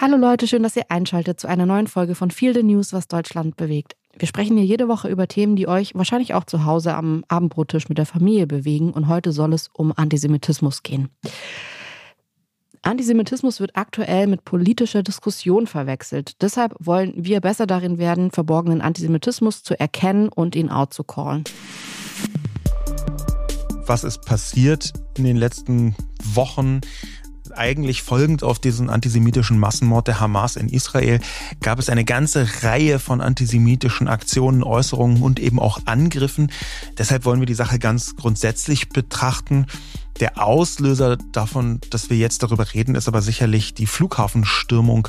Hallo Leute, schön, dass ihr einschaltet zu einer neuen Folge von Feel the News, was Deutschland bewegt. Wir sprechen hier jede Woche über Themen, die euch wahrscheinlich auch zu Hause am Abendbrottisch mit der Familie bewegen und heute soll es um Antisemitismus gehen. Antisemitismus wird aktuell mit politischer Diskussion verwechselt. Deshalb wollen wir besser darin werden, verborgenen Antisemitismus zu erkennen und ihn out zu callen. Was ist passiert in den letzten Wochen? Eigentlich folgend auf diesen antisemitischen Massenmord der Hamas in Israel gab es eine ganze Reihe von antisemitischen Aktionen, Äußerungen und eben auch Angriffen. Deshalb wollen wir die Sache ganz grundsätzlich betrachten. Der Auslöser davon, dass wir jetzt darüber reden, ist aber sicherlich die Flughafenstürmung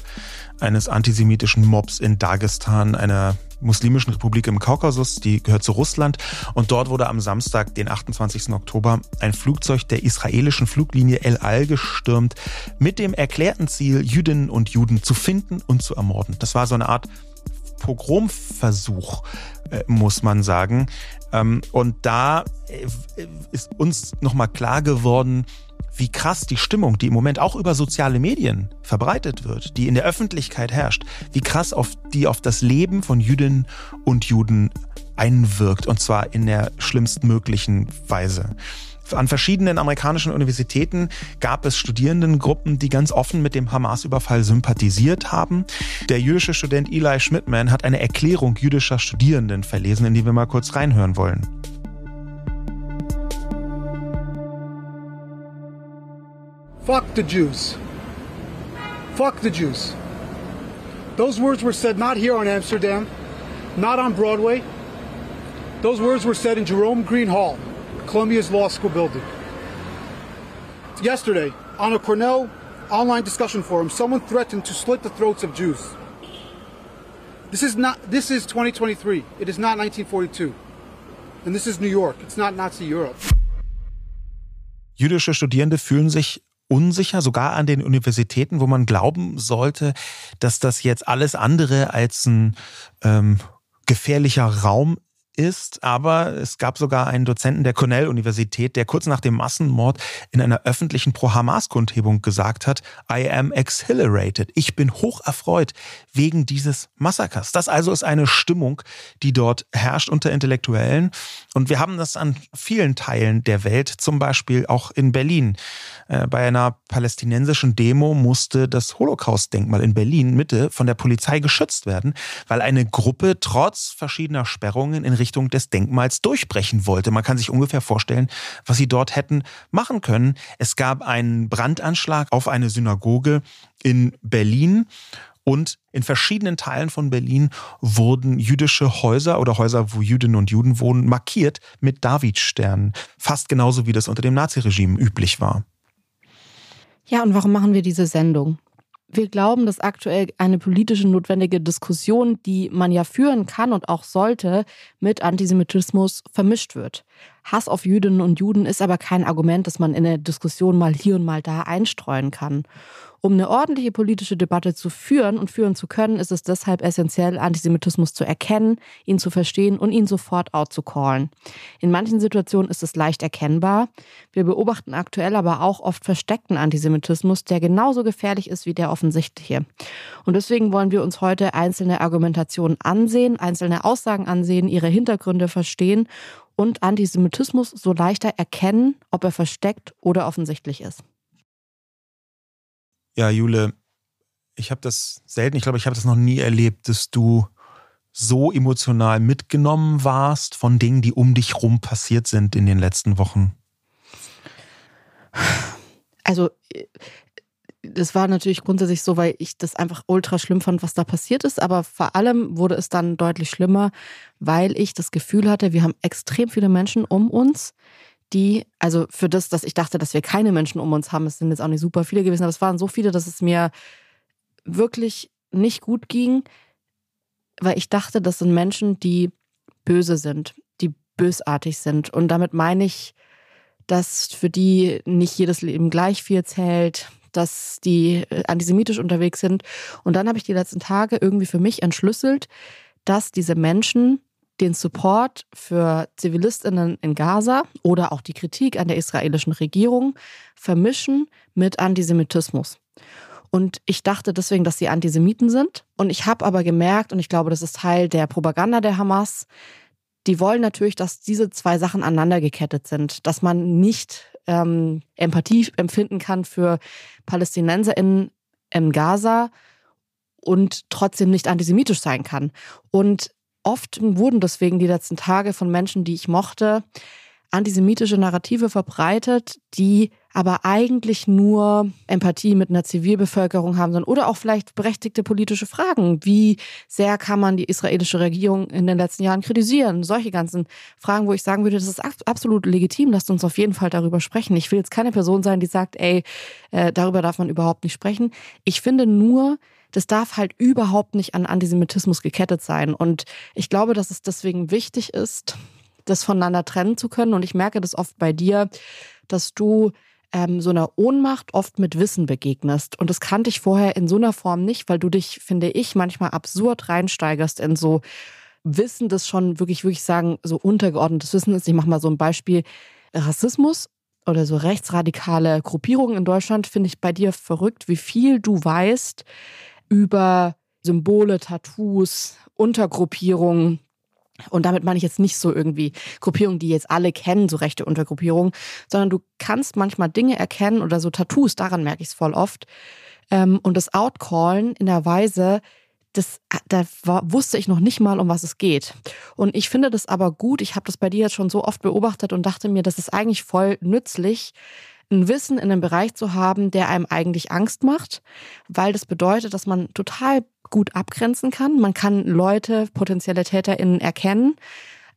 eines antisemitischen Mobs in Dagestan, einer muslimischen Republik im Kaukasus, die gehört zu Russland. Und dort wurde am Samstag, den 28. Oktober, ein Flugzeug der israelischen Fluglinie El Al gestürmt, mit dem erklärten Ziel, Jüdinnen und Juden zu finden und zu ermorden. Das war so eine Art Pogromversuch, äh, muss man sagen. Ähm, und da äh, ist uns nochmal klar geworden, wie krass die Stimmung, die im Moment auch über soziale Medien verbreitet wird, die in der Öffentlichkeit herrscht, wie krass auf die auf das Leben von Jüdinnen und Juden einwirkt und zwar in der schlimmstmöglichen Weise. An verschiedenen amerikanischen Universitäten gab es Studierendengruppen, die ganz offen mit dem Hamas-Überfall sympathisiert haben. Der jüdische Student Eli Schmidtman hat eine Erklärung jüdischer Studierenden verlesen, in die wir mal kurz reinhören wollen. Fuck the Jews. Fuck the Jews. Those words were said not here on Amsterdam, not on Broadway. Those words were said in Jerome Green Hall, Columbia's law school building. Yesterday, on a Cornell online discussion forum, someone threatened to slit the throats of Jews. This is not this is 2023. It is not 1942. And this is New York. It's not Nazi Europe. Jüdische Studierende fühlen sich unsicher, sogar an den Universitäten, wo man glauben sollte, dass das jetzt alles andere als ein ähm, gefährlicher Raum ist, aber es gab sogar einen Dozenten der Cornell-Universität, der kurz nach dem Massenmord in einer öffentlichen Pro-Hamas-Kundgebung gesagt hat, I am exhilarated. Ich bin hoch erfreut wegen dieses Massakers. Das also ist eine Stimmung, die dort herrscht unter Intellektuellen. Und wir haben das an vielen Teilen der Welt, zum Beispiel auch in Berlin. Äh, bei einer palästinensischen Demo musste das Holocaust-Denkmal in Berlin Mitte von der Polizei geschützt werden, weil eine Gruppe trotz verschiedener Sperrungen in Richtung des Denkmals durchbrechen wollte. Man kann sich ungefähr vorstellen, was sie dort hätten machen können. Es gab einen Brandanschlag auf eine Synagoge in Berlin. Und in verschiedenen Teilen von Berlin wurden jüdische Häuser oder Häuser, wo Jüdinnen und Juden wohnen, markiert mit Davidsternen. Fast genauso wie das unter dem Naziregime üblich war. Ja, und warum machen wir diese Sendung? wir glauben, dass aktuell eine politische notwendige Diskussion, die man ja führen kann und auch sollte, mit Antisemitismus vermischt wird. Hass auf Jüdinnen und Juden ist aber kein Argument, das man in der Diskussion mal hier und mal da einstreuen kann. Um eine ordentliche politische Debatte zu führen und führen zu können, ist es deshalb essentiell, Antisemitismus zu erkennen, ihn zu verstehen und ihn sofort out zu callen. In manchen Situationen ist es leicht erkennbar. Wir beobachten aktuell aber auch oft versteckten Antisemitismus, der genauso gefährlich ist wie der offensichtliche. Und deswegen wollen wir uns heute einzelne Argumentationen ansehen, einzelne Aussagen ansehen, ihre Hintergründe verstehen und Antisemitismus so leichter erkennen, ob er versteckt oder offensichtlich ist. Ja, Jule, ich habe das selten, ich glaube, ich habe das noch nie erlebt, dass du so emotional mitgenommen warst von Dingen, die um dich rum passiert sind in den letzten Wochen. Also, das war natürlich grundsätzlich so, weil ich das einfach ultra schlimm fand, was da passiert ist. Aber vor allem wurde es dann deutlich schlimmer, weil ich das Gefühl hatte, wir haben extrem viele Menschen um uns, die, also für das, dass ich dachte, dass wir keine Menschen um uns haben, es sind jetzt auch nicht super viele gewesen, aber es waren so viele, dass es mir wirklich nicht gut ging, weil ich dachte, das sind Menschen, die böse sind, die bösartig sind. Und damit meine ich, dass für die nicht jedes Leben gleich viel zählt, dass die antisemitisch unterwegs sind. Und dann habe ich die letzten Tage irgendwie für mich entschlüsselt, dass diese Menschen den Support für Zivilistinnen in Gaza oder auch die Kritik an der israelischen Regierung vermischen mit Antisemitismus. Und ich dachte deswegen, dass sie Antisemiten sind. Und ich habe aber gemerkt, und ich glaube, das ist Teil der Propaganda der Hamas, die wollen natürlich, dass diese zwei Sachen aneinander gekettet sind, dass man nicht ähm, Empathie empfinden kann für Palästinenser in, in Gaza und trotzdem nicht antisemitisch sein kann. Und oft wurden deswegen die letzten Tage von Menschen, die ich mochte, antisemitische Narrative verbreitet, die aber eigentlich nur Empathie mit einer Zivilbevölkerung haben sollen oder auch vielleicht berechtigte politische Fragen. Wie sehr kann man die israelische Regierung in den letzten Jahren kritisieren? Solche ganzen Fragen, wo ich sagen würde, das ist absolut legitim, lasst uns auf jeden Fall darüber sprechen. Ich will jetzt keine Person sein, die sagt, ey, äh, darüber darf man überhaupt nicht sprechen. Ich finde nur, das darf halt überhaupt nicht an Antisemitismus gekettet sein. Und ich glaube, dass es deswegen wichtig ist, das voneinander trennen zu können. Und ich merke das oft bei dir, dass du ähm, so einer Ohnmacht oft mit Wissen begegnest. Und das kannte ich vorher in so einer Form nicht, weil du dich, finde ich, manchmal absurd reinsteigerst in so Wissen, das schon wirklich, wirklich sagen, so untergeordnetes Wissen ist. Ich mache mal so ein Beispiel. Rassismus oder so rechtsradikale Gruppierungen in Deutschland finde ich bei dir verrückt, wie viel du weißt über Symbole, Tattoos, Untergruppierungen, und damit meine ich jetzt nicht so irgendwie Gruppierungen, die jetzt alle kennen, so rechte Untergruppierungen, sondern du kannst manchmal Dinge erkennen oder so Tattoos, daran merke ich es voll oft. Ähm, und das Outcallen in der Weise, das, da war, wusste ich noch nicht mal, um was es geht. Und ich finde das aber gut. Ich habe das bei dir jetzt schon so oft beobachtet und dachte mir, das ist eigentlich voll nützlich, ein Wissen in einem Bereich zu haben, der einem eigentlich Angst macht, weil das bedeutet, dass man total gut abgrenzen kann. Man kann Leute, potenzielle TäterInnen erkennen.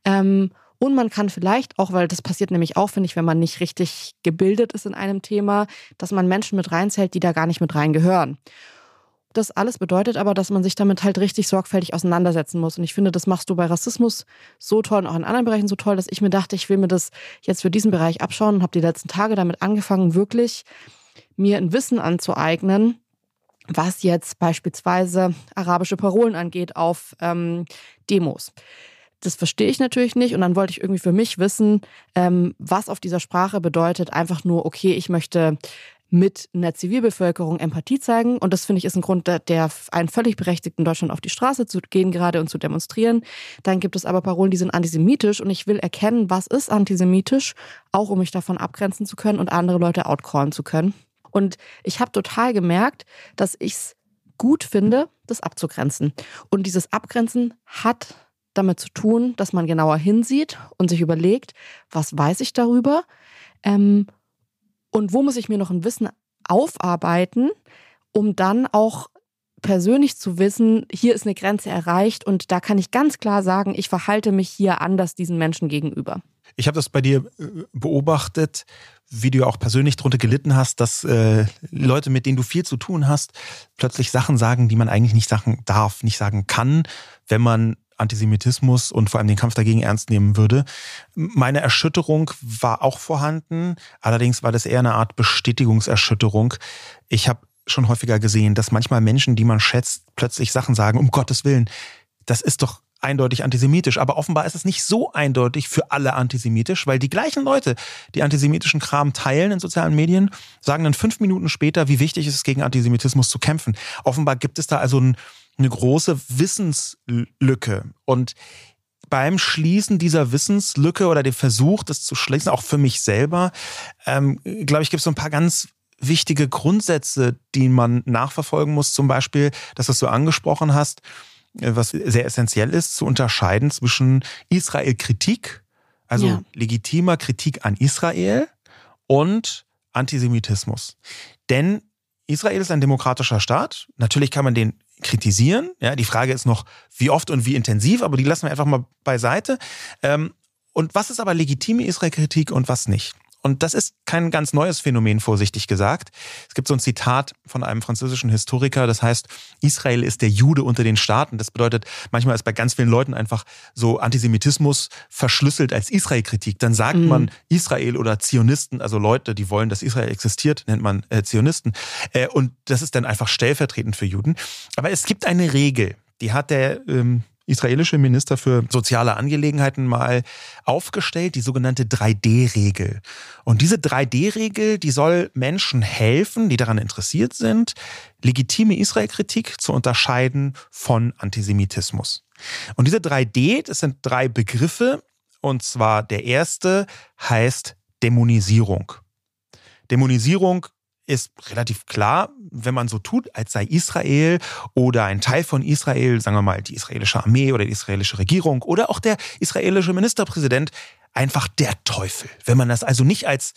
Ähm, und man kann vielleicht auch, weil das passiert nämlich auch, finde ich, wenn man nicht richtig gebildet ist in einem Thema, dass man Menschen mit reinzählt, die da gar nicht mit reingehören. Das alles bedeutet aber, dass man sich damit halt richtig sorgfältig auseinandersetzen muss. Und ich finde, das machst du bei Rassismus so toll und auch in anderen Bereichen so toll, dass ich mir dachte, ich will mir das jetzt für diesen Bereich abschauen und habe die letzten Tage damit angefangen, wirklich mir ein Wissen anzueignen, was jetzt beispielsweise arabische Parolen angeht auf ähm, Demos. Das verstehe ich natürlich nicht und dann wollte ich irgendwie für mich wissen, ähm, was auf dieser Sprache bedeutet. Einfach nur, okay, ich möchte mit einer Zivilbevölkerung Empathie zeigen. Und das finde ich ist ein Grund, der einen völlig berechtigt in Deutschland auf die Straße zu gehen gerade und zu demonstrieren. Dann gibt es aber Parolen, die sind antisemitisch und ich will erkennen, was ist antisemitisch, auch um mich davon abgrenzen zu können und andere Leute outcallen zu können. Und ich habe total gemerkt, dass ich es gut finde, das abzugrenzen. Und dieses Abgrenzen hat damit zu tun, dass man genauer hinsieht und sich überlegt, was weiß ich darüber ähm, und wo muss ich mir noch ein Wissen aufarbeiten, um dann auch persönlich zu wissen, hier ist eine Grenze erreicht und da kann ich ganz klar sagen, ich verhalte mich hier anders diesen Menschen gegenüber. Ich habe das bei dir äh, beobachtet, wie du auch persönlich darunter gelitten hast, dass äh, Leute, mit denen du viel zu tun hast, plötzlich Sachen sagen, die man eigentlich nicht sagen darf, nicht sagen kann, wenn man Antisemitismus und vor allem den Kampf dagegen ernst nehmen würde. Meine Erschütterung war auch vorhanden, allerdings war das eher eine Art Bestätigungserschütterung. Ich habe schon häufiger gesehen, dass manchmal Menschen, die man schätzt, plötzlich Sachen sagen, um Gottes Willen, das ist doch eindeutig antisemitisch. Aber offenbar ist es nicht so eindeutig für alle antisemitisch, weil die gleichen Leute, die antisemitischen Kram teilen in sozialen Medien, sagen dann fünf Minuten später, wie wichtig es ist, gegen Antisemitismus zu kämpfen. Offenbar gibt es da also ein, eine große Wissenslücke. Und beim Schließen dieser Wissenslücke oder dem Versuch, das zu schließen, auch für mich selber, ähm, glaube ich, gibt es so ein paar ganz wichtige Grundsätze, die man nachverfolgen muss. Zum Beispiel, dass du es so angesprochen hast, äh, was sehr essentiell ist, zu unterscheiden zwischen Israel-Kritik, also ja. legitimer Kritik an Israel und Antisemitismus. Denn Israel ist ein demokratischer Staat. Natürlich kann man den kritisieren. Ja, die Frage ist noch, wie oft und wie intensiv, aber die lassen wir einfach mal beiseite. Ähm, und was ist aber legitime Israel-Kritik und was nicht? Und das ist kein ganz neues Phänomen, vorsichtig gesagt. Es gibt so ein Zitat von einem französischen Historiker, das heißt, Israel ist der Jude unter den Staaten. Das bedeutet, manchmal ist bei ganz vielen Leuten einfach so Antisemitismus verschlüsselt als Israel-Kritik. Dann sagt mhm. man Israel oder Zionisten, also Leute, die wollen, dass Israel existiert, nennt man äh, Zionisten. Äh, und das ist dann einfach stellvertretend für Juden. Aber es gibt eine Regel, die hat der ähm, israelische Minister für soziale Angelegenheiten mal aufgestellt, die sogenannte 3D-Regel. Und diese 3D-Regel, die soll Menschen helfen, die daran interessiert sind, legitime Israel-Kritik zu unterscheiden von Antisemitismus. Und diese 3D, das sind drei Begriffe. Und zwar der erste heißt Dämonisierung. Dämonisierung ist relativ klar, wenn man so tut, als sei Israel oder ein Teil von Israel, sagen wir mal die israelische Armee oder die israelische Regierung oder auch der israelische Ministerpräsident einfach der Teufel. Wenn man das also nicht als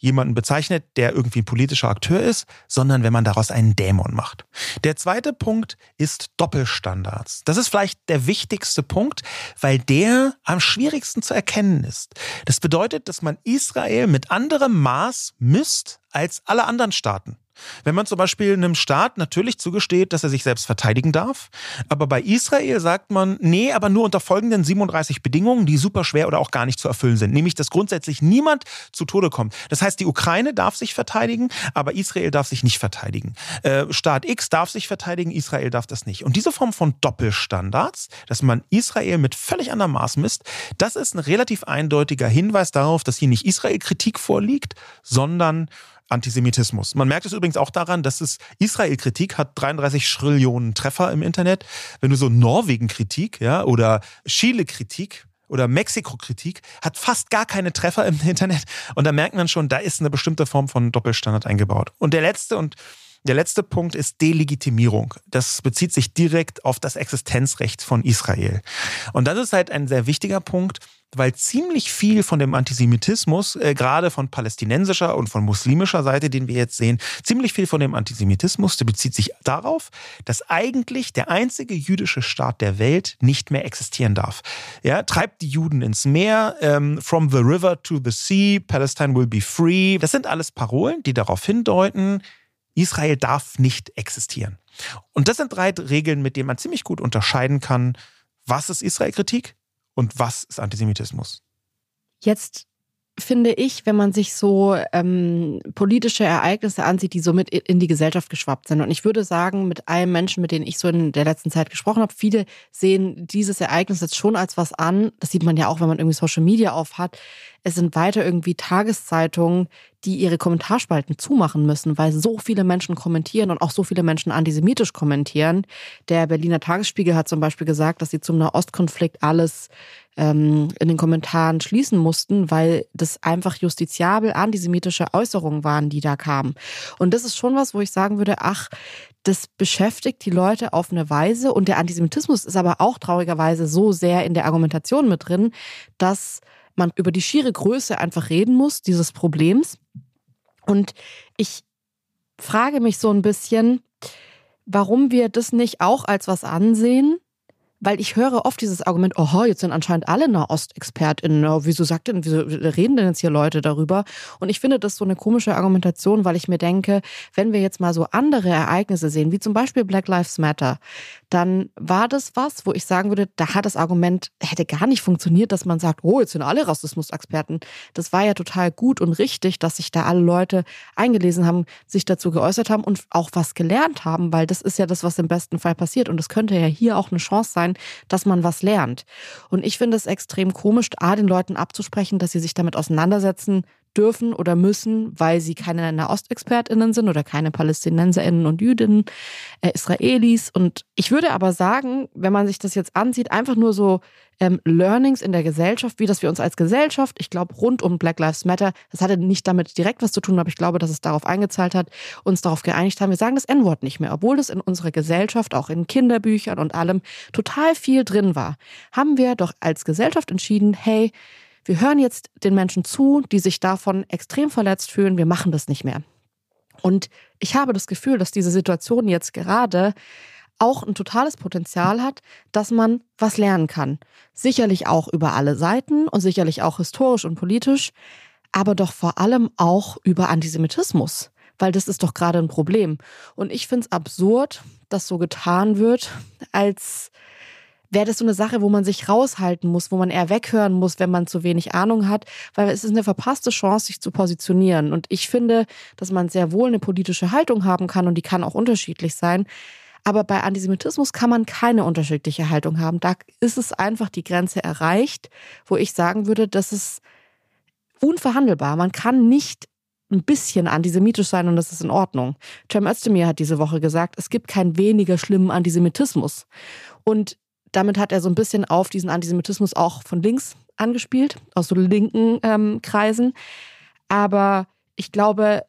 jemanden bezeichnet, der irgendwie ein politischer Akteur ist, sondern wenn man daraus einen Dämon macht. Der zweite Punkt ist Doppelstandards. Das ist vielleicht der wichtigste Punkt, weil der am schwierigsten zu erkennen ist. Das bedeutet, dass man Israel mit anderem Maß misst als alle anderen Staaten. Wenn man zum Beispiel einem Staat natürlich zugesteht, dass er sich selbst verteidigen darf, aber bei Israel sagt man, nee, aber nur unter folgenden 37 Bedingungen, die super schwer oder auch gar nicht zu erfüllen sind. Nämlich, dass grundsätzlich niemand zu Tode kommt. Das heißt, die Ukraine darf sich verteidigen, aber Israel darf sich nicht verteidigen. Äh, Staat X darf sich verteidigen, Israel darf das nicht. Und diese Form von Doppelstandards, dass man Israel mit völlig anderem Maß misst, das ist ein relativ eindeutiger Hinweis darauf, dass hier nicht Israel-Kritik vorliegt, sondern Antisemitismus. Man merkt es übrigens auch daran, dass es Israel-Kritik hat 33 Schrillionen Treffer im Internet. Wenn du so Norwegen-Kritik, ja, oder Chile-Kritik oder Mexiko-Kritik hat fast gar keine Treffer im Internet. Und da merkt man schon, da ist eine bestimmte Form von Doppelstandard eingebaut. Und der letzte und der letzte Punkt ist Delegitimierung. Das bezieht sich direkt auf das Existenzrecht von Israel. Und das ist halt ein sehr wichtiger Punkt, weil ziemlich viel von dem Antisemitismus, äh, gerade von palästinensischer und von muslimischer Seite, den wir jetzt sehen, ziemlich viel von dem Antisemitismus, der bezieht sich darauf, dass eigentlich der einzige jüdische Staat der Welt nicht mehr existieren darf. Ja, treibt die Juden ins Meer, ähm, from the river to the sea, Palestine will be free. Das sind alles Parolen, die darauf hindeuten, Israel darf nicht existieren. Und das sind drei Regeln, mit denen man ziemlich gut unterscheiden kann, was ist Israel-Kritik und was ist Antisemitismus. Jetzt finde ich, wenn man sich so ähm, politische Ereignisse ansieht, die so mit in die Gesellschaft geschwappt sind. Und ich würde sagen, mit allen Menschen, mit denen ich so in der letzten Zeit gesprochen habe, viele sehen dieses Ereignis jetzt schon als was an. Das sieht man ja auch, wenn man irgendwie Social Media aufhat. Es sind weiter irgendwie Tageszeitungen, die ihre Kommentarspalten zumachen müssen, weil so viele Menschen kommentieren und auch so viele Menschen antisemitisch kommentieren. Der Berliner Tagesspiegel hat zum Beispiel gesagt, dass sie zum Nahostkonflikt alles ähm, in den Kommentaren schließen mussten, weil das einfach justiziabel antisemitische Äußerungen waren, die da kamen. Und das ist schon was, wo ich sagen würde, ach, das beschäftigt die Leute auf eine Weise und der Antisemitismus ist aber auch traurigerweise so sehr in der Argumentation mit drin, dass man über die schiere Größe einfach reden muss, dieses Problems. Und ich frage mich so ein bisschen, warum wir das nicht auch als was ansehen, weil ich höre oft dieses Argument, oh, jetzt sind anscheinend alle Nahost-ExpertInnen. Oh, wieso sagt denn, wieso reden denn jetzt hier Leute darüber? Und ich finde das so eine komische Argumentation, weil ich mir denke, wenn wir jetzt mal so andere Ereignisse sehen, wie zum Beispiel Black Lives Matter, dann war das was, wo ich sagen würde, da hat das Argument, hätte gar nicht funktioniert, dass man sagt, oh, jetzt sind alle Rassismus-Experten. Das war ja total gut und richtig, dass sich da alle Leute eingelesen haben, sich dazu geäußert haben und auch was gelernt haben, weil das ist ja das, was im besten Fall passiert. Und es könnte ja hier auch eine Chance sein, dass man was lernt. Und ich finde es extrem komisch, A, den Leuten abzusprechen, dass sie sich damit auseinandersetzen dürfen oder müssen, weil sie keine Nahostexpertinnen sind oder keine Palästinenserinnen und Jüdinnen, äh, Israelis. Und ich würde aber sagen, wenn man sich das jetzt ansieht, einfach nur so ähm, Learnings in der Gesellschaft, wie das wir uns als Gesellschaft, ich glaube, rund um Black Lives Matter, das hatte nicht damit direkt was zu tun, aber ich glaube, dass es darauf eingezahlt hat, uns darauf geeinigt haben, wir sagen das N-Wort nicht mehr, obwohl das in unserer Gesellschaft, auch in Kinderbüchern und allem, total viel drin war, haben wir doch als Gesellschaft entschieden, hey, wir hören jetzt den Menschen zu, die sich davon extrem verletzt fühlen, wir machen das nicht mehr. Und ich habe das Gefühl, dass diese Situation jetzt gerade auch ein totales Potenzial hat, dass man was lernen kann. Sicherlich auch über alle Seiten und sicherlich auch historisch und politisch, aber doch vor allem auch über Antisemitismus, weil das ist doch gerade ein Problem. Und ich finde es absurd, dass so getan wird, als wäre das so eine Sache, wo man sich raushalten muss, wo man eher weghören muss, wenn man zu wenig Ahnung hat, weil es ist eine verpasste Chance, sich zu positionieren. Und ich finde, dass man sehr wohl eine politische Haltung haben kann und die kann auch unterschiedlich sein. Aber bei Antisemitismus kann man keine unterschiedliche Haltung haben. Da ist es einfach die Grenze erreicht, wo ich sagen würde, das ist unverhandelbar. Man kann nicht ein bisschen antisemitisch sein und das ist in Ordnung. Cem Özdemir hat diese Woche gesagt, es gibt keinen weniger schlimmen Antisemitismus. Und damit hat er so ein bisschen auf diesen Antisemitismus auch von links angespielt, aus so linken ähm, Kreisen. Aber ich glaube,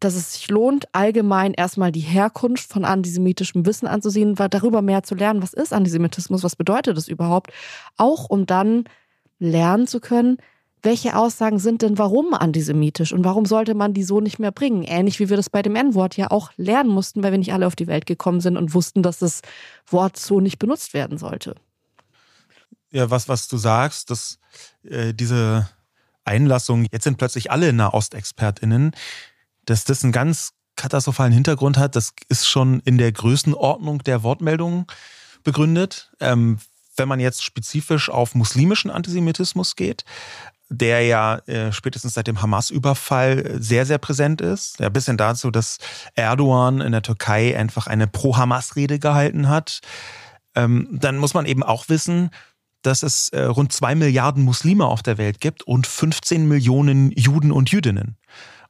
dass es sich lohnt, allgemein erstmal die Herkunft von antisemitischem Wissen anzusehen, darüber mehr zu lernen, was ist Antisemitismus, was bedeutet das überhaupt, auch um dann lernen zu können, welche Aussagen sind denn warum antisemitisch und warum sollte man die so nicht mehr bringen? Ähnlich wie wir das bei dem N-Wort ja auch lernen mussten, weil wir nicht alle auf die Welt gekommen sind und wussten, dass das Wort so nicht benutzt werden sollte. Ja, was, was du sagst, dass äh, diese Einlassung, jetzt sind plötzlich alle Nahostexpertinnen, dass das einen ganz katastrophalen Hintergrund hat, das ist schon in der Größenordnung der Wortmeldungen begründet. Ähm, wenn man jetzt spezifisch auf muslimischen Antisemitismus geht, der ja äh, spätestens seit dem Hamas-Überfall sehr, sehr präsent ist. Ja, bis hin dazu, dass Erdogan in der Türkei einfach eine Pro-Hamas-Rede gehalten hat. Ähm, dann muss man eben auch wissen, dass es äh, rund zwei Milliarden Muslime auf der Welt gibt und 15 Millionen Juden und Jüdinnen.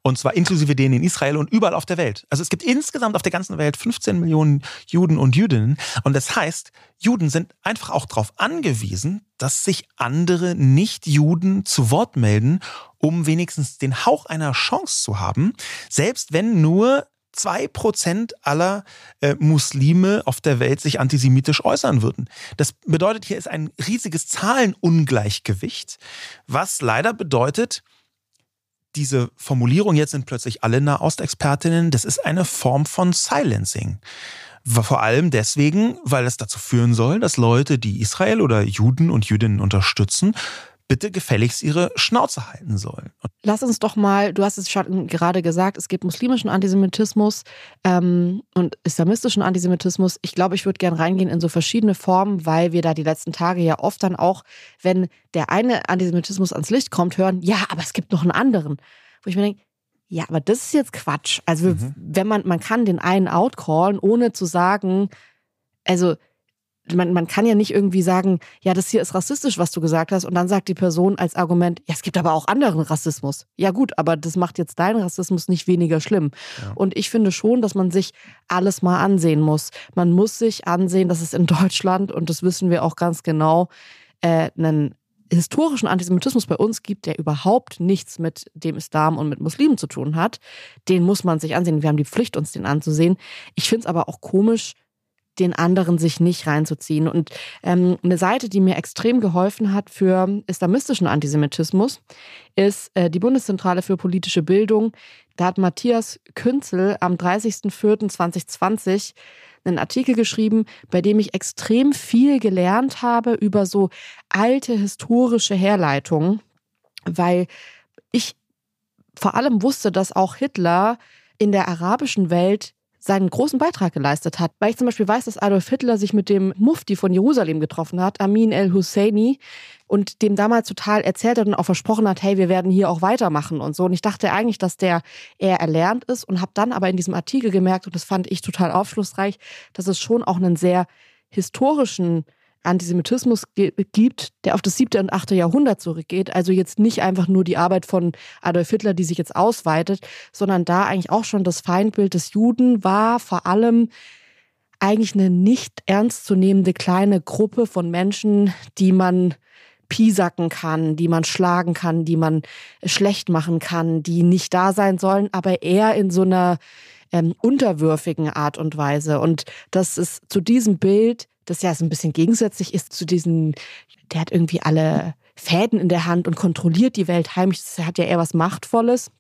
Und zwar inklusive denen in Israel und überall auf der Welt. Also es gibt insgesamt auf der ganzen Welt 15 Millionen Juden und Jüdinnen. Und das heißt, Juden sind einfach auch darauf angewiesen, dass sich andere Nicht-Juden zu Wort melden, um wenigstens den Hauch einer Chance zu haben. Selbst wenn nur zwei Prozent aller äh, Muslime auf der Welt sich antisemitisch äußern würden. Das bedeutet, hier ist ein riesiges Zahlenungleichgewicht, was leider bedeutet, diese Formulierung, jetzt sind plötzlich alle Nahostexpertinnen, das ist eine Form von Silencing. Vor allem deswegen, weil es dazu führen soll, dass Leute, die Israel oder Juden und Jüdinnen unterstützen, bitte gefälligst ihre Schnauze halten sollen. Lass uns doch mal, du hast es schon gerade gesagt, es gibt muslimischen Antisemitismus ähm, und islamistischen Antisemitismus. Ich glaube, ich würde gerne reingehen in so verschiedene Formen, weil wir da die letzten Tage ja oft dann auch, wenn der eine Antisemitismus ans Licht kommt, hören, ja, aber es gibt noch einen anderen. Wo ich mir denke, ja, aber das ist jetzt Quatsch. Also, mhm. wenn man, man kann den einen outcallen, ohne zu sagen, also man, man kann ja nicht irgendwie sagen, ja, das hier ist rassistisch, was du gesagt hast, und dann sagt die Person als Argument, ja, es gibt aber auch anderen Rassismus. Ja gut, aber das macht jetzt deinen Rassismus nicht weniger schlimm. Ja. Und ich finde schon, dass man sich alles mal ansehen muss. Man muss sich ansehen, dass es in Deutschland, und das wissen wir auch ganz genau, äh, einen historischen Antisemitismus bei uns gibt, der überhaupt nichts mit dem Islam und mit Muslimen zu tun hat. Den muss man sich ansehen. Wir haben die Pflicht, uns den anzusehen. Ich finde es aber auch komisch, den anderen sich nicht reinzuziehen. Und ähm, eine Seite, die mir extrem geholfen hat für islamistischen Antisemitismus, ist äh, die Bundeszentrale für politische Bildung. Da hat Matthias Künzel am 30.04.2020 einen Artikel geschrieben, bei dem ich extrem viel gelernt habe über so alte historische Herleitungen, weil ich vor allem wusste, dass auch Hitler in der arabischen Welt seinen großen Beitrag geleistet hat. Weil ich zum Beispiel weiß, dass Adolf Hitler sich mit dem Mufti von Jerusalem getroffen hat, Amin el-Husseini, und dem damals total erzählt hat und auch versprochen hat, hey, wir werden hier auch weitermachen und so. Und ich dachte eigentlich, dass der eher erlernt ist und habe dann aber in diesem Artikel gemerkt, und das fand ich total aufschlussreich, dass es schon auch einen sehr historischen Antisemitismus gibt, der auf das siebte und achte Jahrhundert zurückgeht. Also jetzt nicht einfach nur die Arbeit von Adolf Hitler, die sich jetzt ausweitet, sondern da eigentlich auch schon das Feindbild des Juden war vor allem eigentlich eine nicht ernstzunehmende kleine Gruppe von Menschen, die man piesacken kann, die man schlagen kann, die man schlecht machen kann, die nicht da sein sollen, aber eher in so einer ähm, unterwürfigen Art und Weise. Und das ist zu diesem Bild das ja so ein bisschen gegensätzlich ist zu diesen, der hat irgendwie alle Fäden in der Hand und kontrolliert die Welt heimlich. Das hat ja eher was Machtvolles.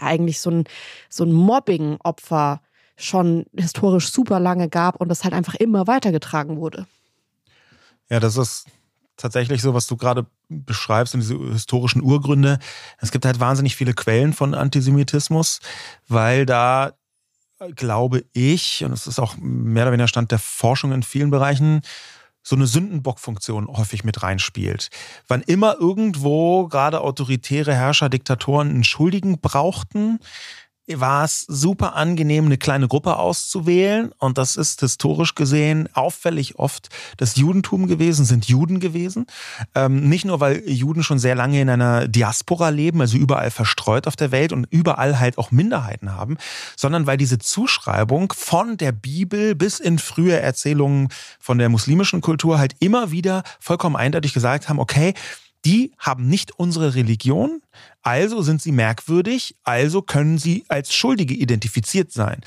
Eigentlich so ein, so ein Mobbing-Opfer schon historisch super lange gab und das halt einfach immer weitergetragen wurde. Ja, das ist tatsächlich so, was du gerade beschreibst und diese historischen Urgründe. Es gibt halt wahnsinnig viele Quellen von Antisemitismus, weil da glaube ich, und es ist auch mehr oder weniger Stand der Forschung in vielen Bereichen, so eine Sündenbockfunktion häufig mit reinspielt. Wann immer irgendwo gerade autoritäre Herrscher, Diktatoren einen Schuldigen brauchten, war es super angenehm, eine kleine Gruppe auszuwählen. Und das ist historisch gesehen auffällig oft das Judentum gewesen, sind Juden gewesen. Ähm, nicht nur, weil Juden schon sehr lange in einer Diaspora leben, also überall verstreut auf der Welt und überall halt auch Minderheiten haben, sondern weil diese Zuschreibung von der Bibel bis in frühe Erzählungen von der muslimischen Kultur halt immer wieder vollkommen eindeutig gesagt haben, okay, die haben nicht unsere Religion, also sind sie merkwürdig, also können sie als Schuldige identifiziert sein.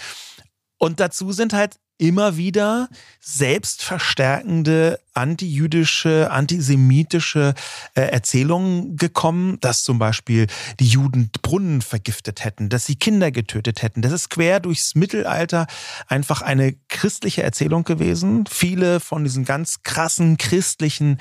Und dazu sind halt immer wieder selbstverstärkende antijüdische, antisemitische äh, Erzählungen gekommen, dass zum Beispiel die Juden Brunnen vergiftet hätten, dass sie Kinder getötet hätten. Das ist quer durchs Mittelalter einfach eine christliche Erzählung gewesen. Viele von diesen ganz krassen christlichen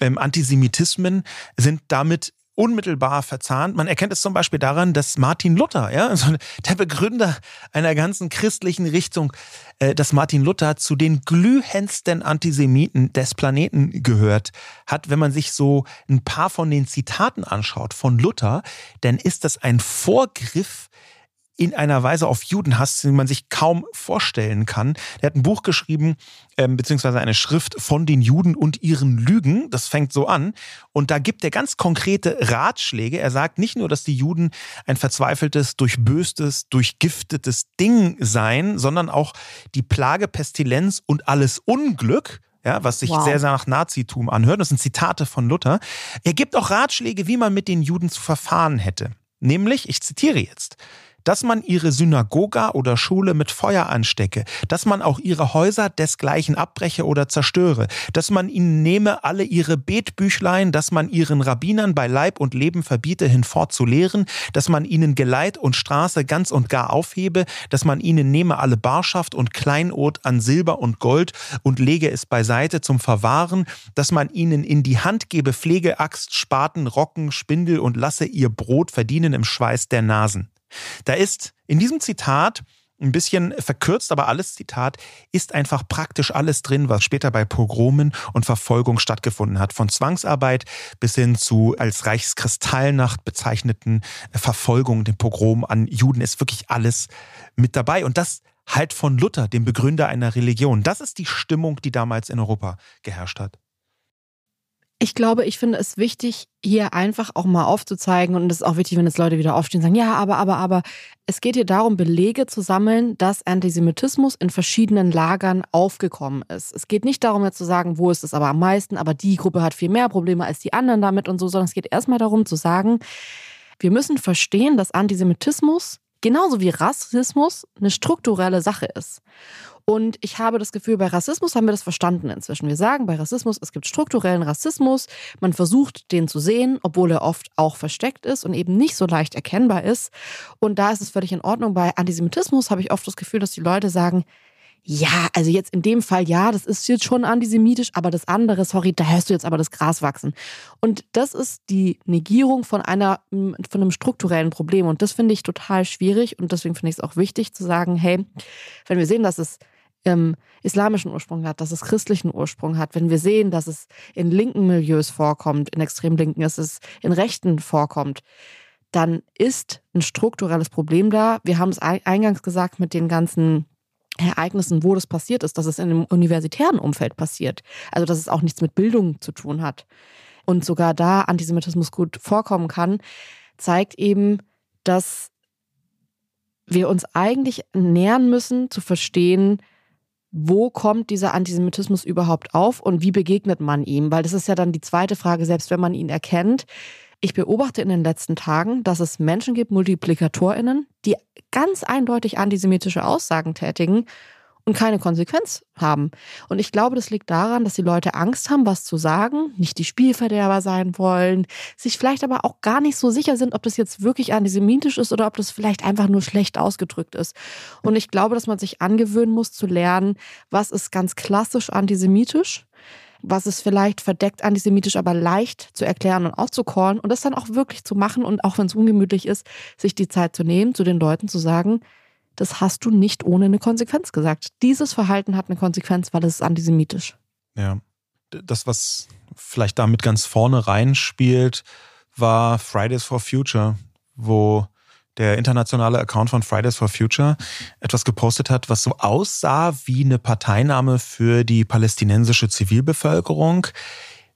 ähm, Antisemitismen sind damit unmittelbar verzahnt. Man erkennt es zum Beispiel daran, dass Martin Luther, ja, also der Begründer einer ganzen christlichen Richtung, äh, dass Martin Luther zu den glühendsten Antisemiten des Planeten gehört hat. Wenn man sich so ein paar von den Zitaten anschaut von Luther, dann ist das ein Vorgriff in einer Weise auf Judenhass, die man sich kaum vorstellen kann. Er hat ein Buch geschrieben, ähm, beziehungsweise eine Schrift von den Juden und ihren Lügen. Das fängt so an. Und da gibt er ganz konkrete Ratschläge. Er sagt nicht nur, dass die Juden ein verzweifeltes, durchböstes, durchgiftetes Ding seien, sondern auch die Plage, Pestilenz und alles Unglück, ja, was sich wow. sehr, sehr nach Nazitum anhört. Das sind Zitate von Luther. Er gibt auch Ratschläge, wie man mit den Juden zu verfahren hätte. Nämlich, ich zitiere jetzt, dass man ihre Synagoga oder Schule mit Feuer anstecke, dass man auch ihre Häuser desgleichen abbreche oder zerstöre, dass man ihnen nehme alle ihre Betbüchlein, dass man ihren Rabbinern bei Leib und Leben verbiete, hinfort zu lehren, dass man ihnen Geleit und Straße ganz und gar aufhebe, dass man ihnen nehme alle Barschaft und Kleinod an Silber und Gold und lege es beiseite zum Verwahren, dass man ihnen in die Hand gebe Pflegeaxt, Spaten, Rocken, Spindel und lasse ihr Brot verdienen im Schweiß der Nasen. Da ist in diesem Zitat ein bisschen verkürzt, aber alles Zitat ist einfach praktisch alles drin, was später bei Pogromen und Verfolgung stattgefunden hat. Von Zwangsarbeit bis hin zu als Reichskristallnacht bezeichneten Verfolgung, dem Pogrom an Juden ist wirklich alles mit dabei. Und das halt von Luther, dem Begründer einer Religion. Das ist die Stimmung, die damals in Europa geherrscht hat. Ich glaube, ich finde es wichtig, hier einfach auch mal aufzuzeigen und es ist auch wichtig, wenn jetzt Leute wieder aufstehen und sagen, ja, aber, aber, aber. Es geht hier darum, Belege zu sammeln, dass Antisemitismus in verschiedenen Lagern aufgekommen ist. Es geht nicht darum, jetzt zu sagen, wo ist es aber am meisten, aber die Gruppe hat viel mehr Probleme als die anderen damit und so, sondern es geht erstmal darum zu sagen, wir müssen verstehen, dass Antisemitismus genauso wie Rassismus eine strukturelle Sache ist. Und ich habe das Gefühl, bei Rassismus haben wir das verstanden inzwischen. Wir sagen bei Rassismus, es gibt strukturellen Rassismus. Man versucht, den zu sehen, obwohl er oft auch versteckt ist und eben nicht so leicht erkennbar ist. Und da ist es völlig in Ordnung. Bei Antisemitismus habe ich oft das Gefühl, dass die Leute sagen, ja, also jetzt in dem Fall, ja, das ist jetzt schon antisemitisch, aber das andere, sorry, da hörst du jetzt aber das Gras wachsen. Und das ist die Negierung von einer, von einem strukturellen Problem. Und das finde ich total schwierig. Und deswegen finde ich es auch wichtig zu sagen, hey, wenn wir sehen, dass es ähm, islamischen Ursprung hat, dass es christlichen Ursprung hat, wenn wir sehen, dass es in linken Milieus vorkommt, in extrem linken, dass es in rechten vorkommt, dann ist ein strukturelles Problem da. Wir haben es eingangs gesagt mit den ganzen Ereignissen, wo das passiert ist, dass es in einem universitären Umfeld passiert. Also dass es auch nichts mit Bildung zu tun hat. Und sogar da Antisemitismus gut vorkommen kann, zeigt eben, dass wir uns eigentlich nähern müssen, zu verstehen, wo kommt dieser Antisemitismus überhaupt auf und wie begegnet man ihm? Weil das ist ja dann die zweite Frage, selbst wenn man ihn erkennt. Ich beobachte in den letzten Tagen, dass es Menschen gibt, MultiplikatorInnen, die ganz eindeutig antisemitische Aussagen tätigen und keine Konsequenz haben. Und ich glaube, das liegt daran, dass die Leute Angst haben, was zu sagen, nicht die Spielverderber sein wollen, sich vielleicht aber auch gar nicht so sicher sind, ob das jetzt wirklich antisemitisch ist oder ob das vielleicht einfach nur schlecht ausgedrückt ist. Und ich glaube, dass man sich angewöhnen muss zu lernen, was ist ganz klassisch antisemitisch, was ist vielleicht verdeckt antisemitisch, aber leicht zu erklären und auszucallen und das dann auch wirklich zu machen und auch wenn es ungemütlich ist, sich die Zeit zu nehmen, zu den Leuten zu sagen, das hast du nicht ohne eine Konsequenz gesagt. Dieses Verhalten hat eine Konsequenz, weil es ist antisemitisch. Ja. Das, was vielleicht damit ganz vorne reinspielt, war Fridays for Future, wo der internationale Account von Fridays for Future, etwas gepostet hat, was so aussah wie eine Parteinahme für die palästinensische Zivilbevölkerung,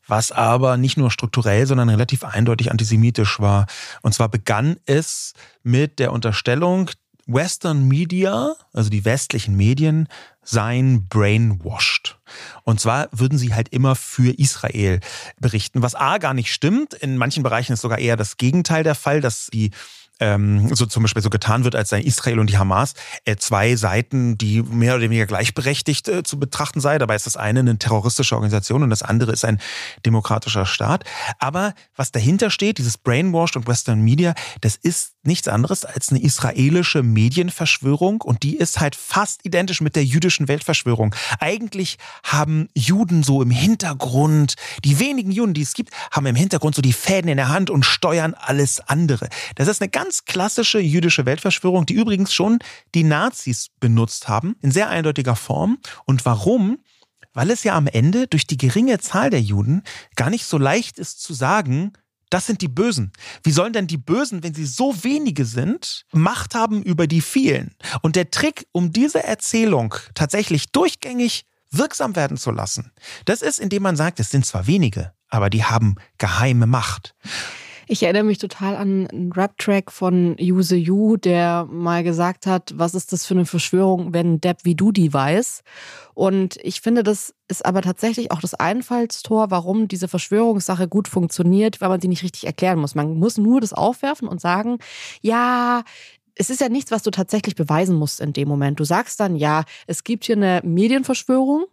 was aber nicht nur strukturell, sondern relativ eindeutig antisemitisch war. Und zwar begann es mit der Unterstellung, Western Media, also die westlichen Medien, seien brainwashed. Und zwar würden sie halt immer für Israel berichten, was A gar nicht stimmt. In manchen Bereichen ist sogar eher das Gegenteil der Fall, dass die ähm, so zum Beispiel so getan wird, als seien Israel und die Hamas äh, zwei Seiten, die mehr oder weniger gleichberechtigt äh, zu betrachten sei. Dabei ist das eine eine terroristische Organisation und das andere ist ein demokratischer Staat. Aber was dahinter steht, dieses Brainwashed und Western Media, das ist nichts anderes als eine israelische Medienverschwörung und die ist halt fast identisch mit der jüdischen Weltverschwörung. Eigentlich haben Juden so im Hintergrund, die wenigen Juden, die es gibt, haben im Hintergrund so die Fäden in der Hand und steuern alles andere. Das ist eine ganz klassische jüdische Weltverschwörung, die übrigens schon die Nazis benutzt haben, in sehr eindeutiger Form. Und warum? Weil es ja am Ende durch die geringe Zahl der Juden gar nicht so leicht ist zu sagen, das sind die Bösen. Wie sollen denn die Bösen, wenn sie so wenige sind, Macht haben über die vielen? Und der Trick, um diese Erzählung tatsächlich durchgängig wirksam werden zu lassen, das ist, indem man sagt, es sind zwar wenige, aber die haben geheime Macht. Ich erinnere mich total an einen Rap-Track von Use You, der mal gesagt hat, was ist das für eine Verschwörung, wenn Depp wie du die weiß? Und ich finde, das ist aber tatsächlich auch das Einfallstor, warum diese Verschwörungssache gut funktioniert, weil man sie nicht richtig erklären muss. Man muss nur das aufwerfen und sagen, ja, es ist ja nichts, was du tatsächlich beweisen musst in dem Moment. Du sagst dann, ja, es gibt hier eine Medienverschwörung.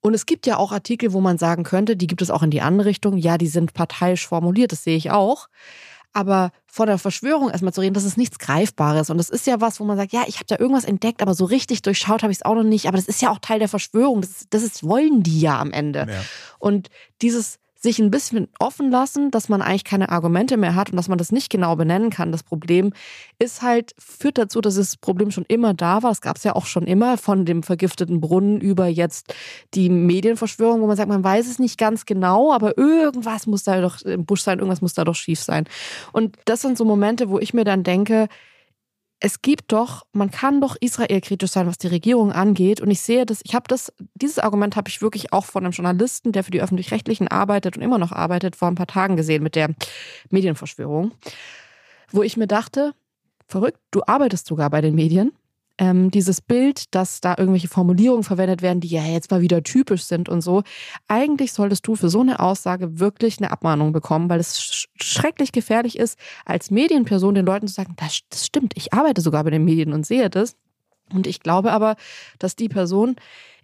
Und es gibt ja auch Artikel, wo man sagen könnte, die gibt es auch in die andere Richtung. Ja, die sind parteiisch formuliert, das sehe ich auch. Aber vor der Verschwörung erstmal zu reden, das ist nichts Greifbares. Und das ist ja was, wo man sagt, ja, ich habe da irgendwas entdeckt, aber so richtig durchschaut habe ich es auch noch nicht. Aber das ist ja auch Teil der Verschwörung. Das, das ist, wollen die ja am Ende. Ja. Und dieses sich ein bisschen offen lassen, dass man eigentlich keine Argumente mehr hat und dass man das nicht genau benennen kann. Das Problem ist halt, führt dazu, dass das Problem schon immer da war. Es gab es ja auch schon immer von dem vergifteten Brunnen über jetzt die Medienverschwörung, wo man sagt, man weiß es nicht ganz genau, aber irgendwas muss da doch im Busch sein, irgendwas muss da doch schief sein. Und das sind so Momente, wo ich mir dann denke, es gibt doch, man kann doch Israel kritisch sein, was die Regierung angeht. Und ich sehe das, ich habe das, dieses Argument habe ich wirklich auch von einem Journalisten, der für die öffentlich-rechtlichen arbeitet und immer noch arbeitet, vor ein paar Tagen gesehen mit der Medienverschwörung, wo ich mir dachte, verrückt, du arbeitest sogar bei den Medien ähm, dieses Bild, dass da irgendwelche Formulierungen verwendet werden, die ja jetzt mal wieder typisch sind und so. Eigentlich solltest du für so eine Aussage wirklich eine Abmahnung bekommen, weil es sch schrecklich gefährlich ist, als Medienperson den Leuten zu sagen, das, das stimmt, ich arbeite sogar bei den Medien und sehe das. Und ich glaube aber, dass die Person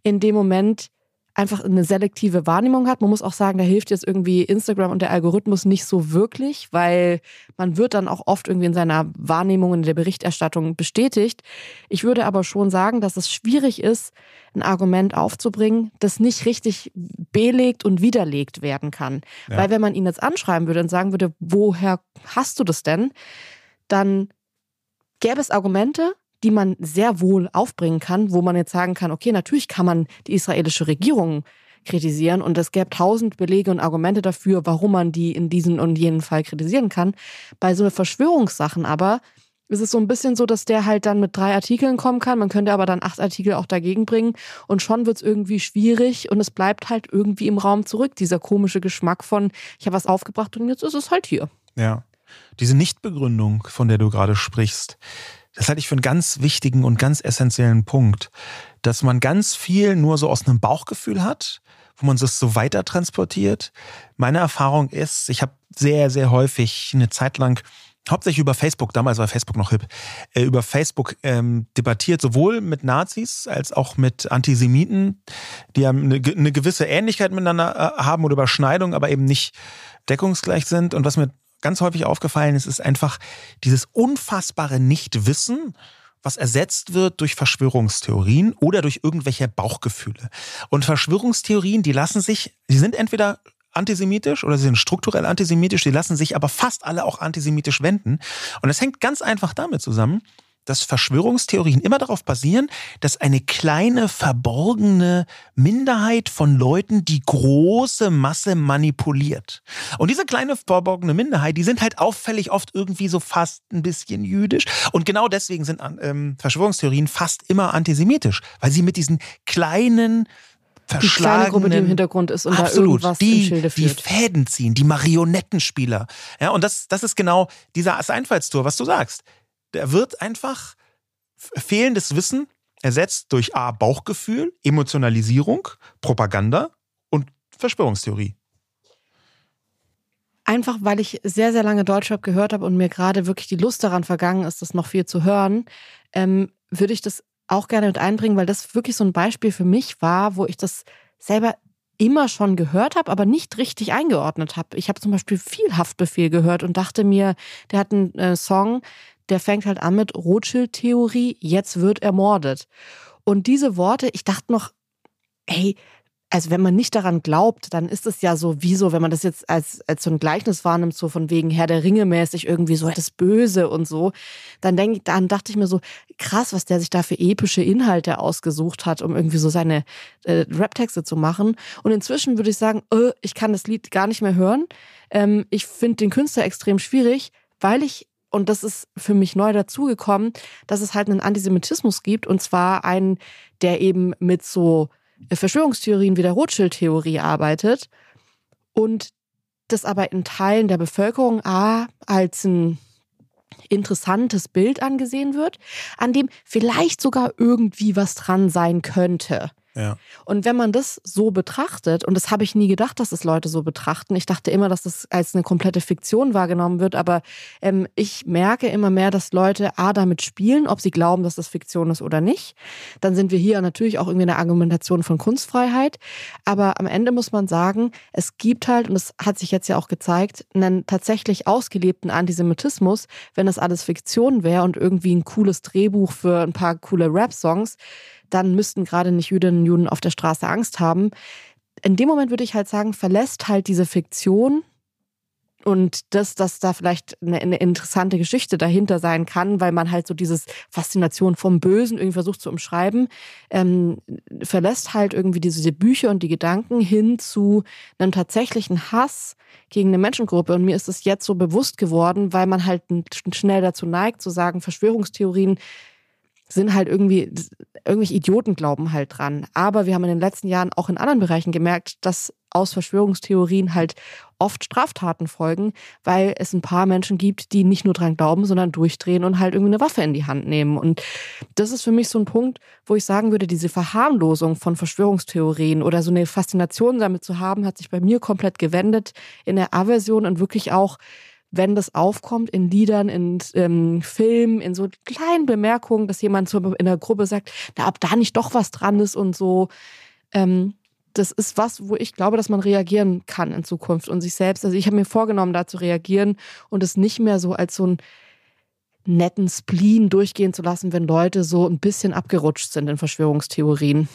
in dem Moment einfach eine selektive Wahrnehmung hat. Man muss auch sagen, da hilft jetzt irgendwie Instagram und der Algorithmus nicht so wirklich, weil man wird dann auch oft irgendwie in seiner Wahrnehmung in der Berichterstattung bestätigt. Ich würde aber schon sagen, dass es schwierig ist, ein Argument aufzubringen, das nicht richtig belegt und widerlegt werden kann. Ja. Weil wenn man ihn jetzt anschreiben würde und sagen würde, woher hast du das denn? Dann gäbe es Argumente, die man sehr wohl aufbringen kann, wo man jetzt sagen kann, okay, natürlich kann man die israelische Regierung kritisieren und es gäbe tausend Belege und Argumente dafür, warum man die in diesem und jenen Fall kritisieren kann. Bei so Verschwörungssachen aber ist es so ein bisschen so, dass der halt dann mit drei Artikeln kommen kann. Man könnte aber dann acht Artikel auch dagegen bringen und schon wird es irgendwie schwierig und es bleibt halt irgendwie im Raum zurück, dieser komische Geschmack von, ich habe was aufgebracht und jetzt ist es halt hier. Ja. Diese Nichtbegründung, von der du gerade sprichst, das halte ich für einen ganz wichtigen und ganz essentiellen Punkt, dass man ganz viel nur so aus einem Bauchgefühl hat, wo man es so weiter transportiert. Meine Erfahrung ist, ich habe sehr, sehr häufig eine Zeit lang hauptsächlich über Facebook, damals war Facebook noch hip, äh, über Facebook ähm, debattiert, sowohl mit Nazis als auch mit Antisemiten, die eine, eine gewisse Ähnlichkeit miteinander äh, haben oder Überschneidung, aber eben nicht deckungsgleich sind. Und was mir ganz häufig aufgefallen ist, ist einfach dieses unfassbare Nichtwissen, was ersetzt wird durch Verschwörungstheorien oder durch irgendwelche Bauchgefühle. Und Verschwörungstheorien, die lassen sich, die sind entweder antisemitisch oder sie sind strukturell antisemitisch, die lassen sich aber fast alle auch antisemitisch wenden. Und es hängt ganz einfach damit zusammen, dass Verschwörungstheorien immer darauf basieren, dass eine kleine verborgene Minderheit von Leuten die große Masse manipuliert. Und diese kleine verborgene Minderheit, die sind halt auffällig oft irgendwie so fast ein bisschen jüdisch. Und genau deswegen sind ähm, Verschwörungstheorien fast immer antisemitisch, weil sie mit diesen kleinen die kleine Gruppe, die im Hintergrund ist und absolut, da irgendwas die, im Schilde führt. Die Fäden ziehen, die Marionettenspieler. Ja, und das, das ist genau dieser Einfallstor, was du sagst. Der wird einfach fehlendes Wissen ersetzt durch A, Bauchgefühl, Emotionalisierung, Propaganda und Verschwörungstheorie. Einfach weil ich sehr, sehr lange Deutschrap gehört habe und mir gerade wirklich die Lust daran vergangen ist, das noch viel zu hören, ähm, würde ich das auch gerne mit einbringen, weil das wirklich so ein Beispiel für mich war, wo ich das selber immer schon gehört habe, aber nicht richtig eingeordnet habe. Ich habe zum Beispiel viel Haftbefehl gehört und dachte mir, der hat einen äh, Song, der fängt halt an mit Rothschild-Theorie, jetzt wird ermordet. Und diese Worte, ich dachte noch, ey, also wenn man nicht daran glaubt, dann ist es ja so, wieso, wenn man das jetzt als, als so ein Gleichnis wahrnimmt, so von wegen Herr der Ringe mäßig irgendwie so das Böse und so, dann denke dann dachte ich mir so, krass, was der sich da für epische Inhalte ausgesucht hat, um irgendwie so seine äh, Rap-Texte zu machen. Und inzwischen würde ich sagen, äh, ich kann das Lied gar nicht mehr hören. Ähm, ich finde den Künstler extrem schwierig, weil ich und das ist für mich neu dazugekommen, dass es halt einen Antisemitismus gibt und zwar einen, der eben mit so Verschwörungstheorien wie der Rothschild-Theorie arbeitet und das aber in Teilen der Bevölkerung A als ein interessantes Bild angesehen wird, an dem vielleicht sogar irgendwie was dran sein könnte. Und wenn man das so betrachtet, und das habe ich nie gedacht, dass das Leute so betrachten, ich dachte immer, dass das als eine komplette Fiktion wahrgenommen wird, aber ähm, ich merke immer mehr, dass Leute A damit spielen, ob sie glauben, dass das Fiktion ist oder nicht. Dann sind wir hier natürlich auch irgendwie eine Argumentation von Kunstfreiheit. Aber am Ende muss man sagen, es gibt halt, und das hat sich jetzt ja auch gezeigt, einen tatsächlich ausgelebten Antisemitismus, wenn das alles Fiktion wäre und irgendwie ein cooles Drehbuch für ein paar coole Rap-Songs dann müssten gerade nicht Jüdinnen und Juden auf der Straße Angst haben. In dem Moment würde ich halt sagen, verlässt halt diese Fiktion und das, dass da vielleicht eine, eine, interessante Geschichte dahinter sein kann, weil man halt so dieses Faszination vom Bösen irgendwie versucht zu umschreiben, ähm, verlässt halt irgendwie diese Bücher und die Gedanken hin zu einem tatsächlichen Hass gegen eine Menschengruppe. Und mir ist es jetzt so bewusst geworden, weil man halt schnell dazu neigt zu sagen, Verschwörungstheorien sind halt irgendwie, irgendwelche Idioten glauben halt dran. Aber wir haben in den letzten Jahren auch in anderen Bereichen gemerkt, dass aus Verschwörungstheorien halt oft Straftaten folgen, weil es ein paar Menschen gibt, die nicht nur dran glauben, sondern durchdrehen und halt irgendwie eine Waffe in die Hand nehmen. Und das ist für mich so ein Punkt, wo ich sagen würde, diese Verharmlosung von Verschwörungstheorien oder so eine Faszination damit zu haben, hat sich bei mir komplett gewendet in der Aversion und wirklich auch wenn das aufkommt in Liedern, in ähm, Filmen, in so kleinen Bemerkungen, dass jemand in der Gruppe sagt, na, ob da nicht doch was dran ist und so. Ähm, das ist was, wo ich glaube, dass man reagieren kann in Zukunft und sich selbst. Also ich habe mir vorgenommen, da zu reagieren und es nicht mehr so als so ein netten Spleen durchgehen zu lassen, wenn Leute so ein bisschen abgerutscht sind in Verschwörungstheorien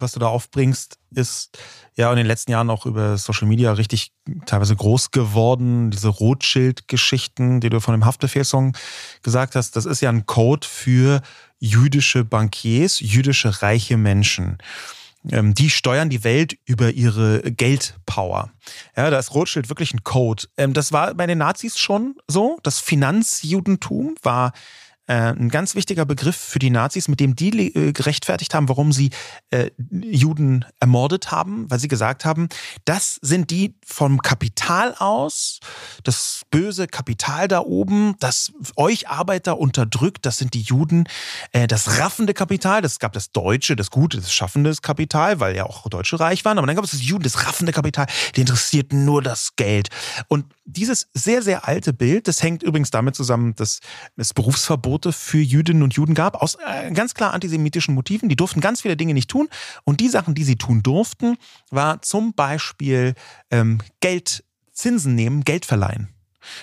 was du da aufbringst, ist ja in den letzten Jahren auch über Social Media richtig teilweise groß geworden. Diese Rothschild-Geschichten, die du von dem Haftbefehlssong gesagt hast, das ist ja ein Code für jüdische Bankiers, jüdische reiche Menschen. Ähm, die steuern die Welt über ihre Geldpower. Ja, da ist Rothschild wirklich ein Code. Ähm, das war bei den Nazis schon so. Das Finanzjudentum war ein ganz wichtiger Begriff für die Nazis, mit dem die äh, gerechtfertigt haben, warum sie äh, Juden ermordet haben, weil sie gesagt haben, das sind die vom Kapital aus, das böse Kapital da oben, das euch Arbeiter unterdrückt, das sind die Juden, äh, das raffende Kapital, das gab das deutsche, das gute, das schaffende Kapital, weil ja auch Deutsche reich waren, aber dann gab es das Juden, das raffende Kapital, die interessiert nur das Geld. Und dieses sehr, sehr alte Bild, das hängt übrigens damit zusammen, dass es Berufsverbote für Jüdinnen und Juden gab, aus äh, ganz klar antisemitischen Motiven. Die durften ganz viele Dinge nicht tun. Und die Sachen, die sie tun durften, war zum Beispiel ähm, Geld, Zinsen nehmen, Geld verleihen.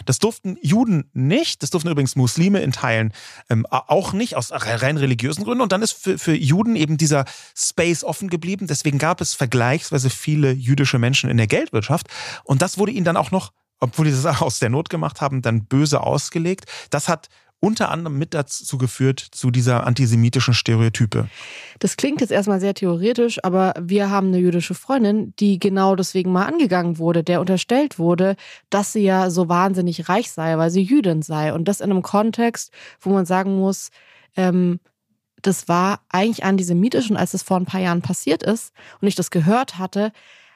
Das durften Juden nicht, das durften übrigens Muslime in Teilen ähm, auch nicht, aus rein religiösen Gründen. Und dann ist für, für Juden eben dieser Space offen geblieben. Deswegen gab es vergleichsweise viele jüdische Menschen in der Geldwirtschaft. Und das wurde ihnen dann auch noch obwohl die das aus der Not gemacht haben, dann böse ausgelegt. Das hat unter anderem mit dazu geführt, zu dieser antisemitischen Stereotype. Das klingt jetzt erstmal sehr theoretisch, aber wir haben eine jüdische Freundin, die genau deswegen mal angegangen wurde, der unterstellt wurde, dass sie ja so wahnsinnig reich sei, weil sie Jüdin sei. Und das in einem Kontext, wo man sagen muss, ähm, das war eigentlich antisemitisch und als das vor ein paar Jahren passiert ist und ich das gehört hatte,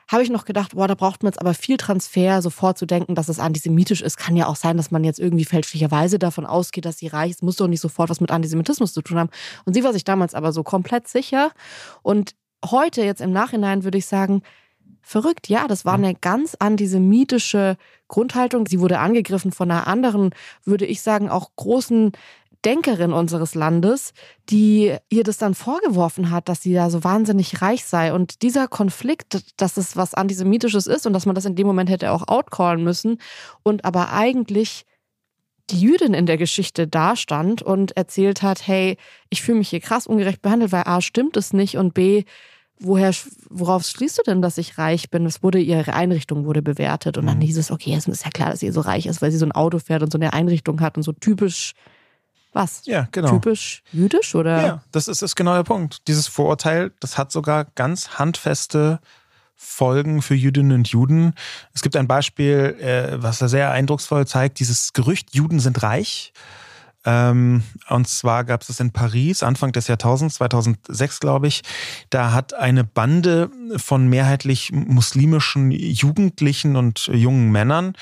habe ich noch gedacht, boah, da braucht man jetzt aber viel Transfer, sofort zu denken, dass es antisemitisch ist. Kann ja auch sein, dass man jetzt irgendwie fälschlicherweise davon ausgeht, dass sie reich ist. Muss doch nicht sofort was mit Antisemitismus zu tun haben. Und sie war sich damals aber so komplett sicher. Und heute, jetzt im Nachhinein, würde ich sagen, verrückt. Ja, das war eine ganz antisemitische Grundhaltung. Sie wurde angegriffen von einer anderen, würde ich sagen, auch großen Denkerin unseres Landes, die ihr das dann vorgeworfen hat, dass sie da so wahnsinnig reich sei. Und dieser Konflikt, dass es was Antisemitisches ist und dass man das in dem Moment hätte auch outcallen müssen und aber eigentlich die Jüdin in der Geschichte dastand und erzählt hat, hey, ich fühle mich hier krass ungerecht behandelt, weil A stimmt es nicht und B, woher, worauf schließt du denn, dass ich reich bin? Es wurde, ihre Einrichtung wurde bewertet und dann mhm. hieß es, okay, es ist ja klar, dass sie so reich ist, weil sie so ein Auto fährt und so eine Einrichtung hat und so typisch was? Ja, genau. Typisch jüdisch oder? Ja, das ist, ist genau der Punkt. Dieses Vorurteil, das hat sogar ganz handfeste Folgen für Jüdinnen und Juden. Es gibt ein Beispiel, äh, was da sehr eindrucksvoll zeigt, dieses Gerücht, Juden sind reich. Ähm, und zwar gab es das in Paris Anfang des Jahrtausends, 2006 glaube ich. Da hat eine Bande von mehrheitlich muslimischen Jugendlichen und jungen Männern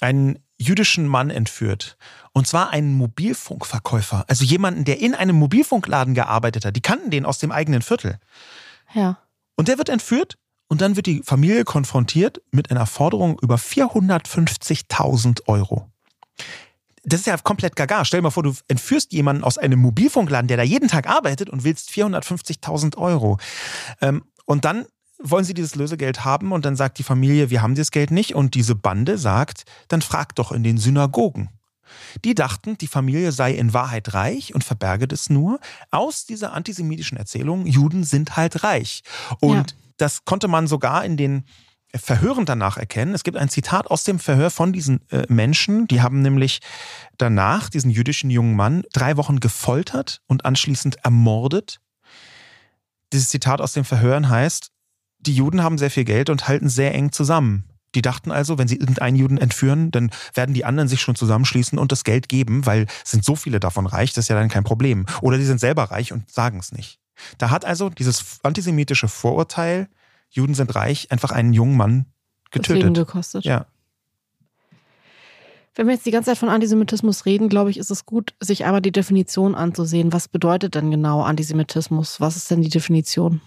einen jüdischen Mann entführt. Und zwar einen Mobilfunkverkäufer. Also jemanden, der in einem Mobilfunkladen gearbeitet hat. Die kannten den aus dem eigenen Viertel. Ja. Und der wird entführt und dann wird die Familie konfrontiert mit einer Forderung über 450.000 Euro. Das ist ja komplett gaga. Stell dir mal vor, du entführst jemanden aus einem Mobilfunkladen, der da jeden Tag arbeitet und willst 450.000 Euro. Ähm, und dann wollen sie dieses Lösegeld haben und dann sagt die Familie, wir haben das Geld nicht und diese Bande sagt, dann frag doch in den Synagogen. Die dachten, die Familie sei in Wahrheit reich und verberge das nur aus dieser antisemitischen Erzählung, Juden sind halt reich. Und ja. das konnte man sogar in den Verhören danach erkennen. Es gibt ein Zitat aus dem Verhör von diesen äh, Menschen, die haben nämlich danach diesen jüdischen jungen Mann drei Wochen gefoltert und anschließend ermordet. Dieses Zitat aus dem Verhören heißt, die Juden haben sehr viel Geld und halten sehr eng zusammen. Die dachten also, wenn sie irgendeinen Juden entführen, dann werden die anderen sich schon zusammenschließen und das Geld geben, weil es sind so viele davon reich, das ist ja dann kein Problem. Oder die sind selber reich und sagen es nicht. Da hat also dieses antisemitische Vorurteil, Juden sind reich, einfach einen jungen Mann getötet. Deswegen gekostet. Ja. Wenn wir jetzt die ganze Zeit von Antisemitismus reden, glaube ich, ist es gut, sich einmal die Definition anzusehen. Was bedeutet denn genau Antisemitismus? Was ist denn die Definition?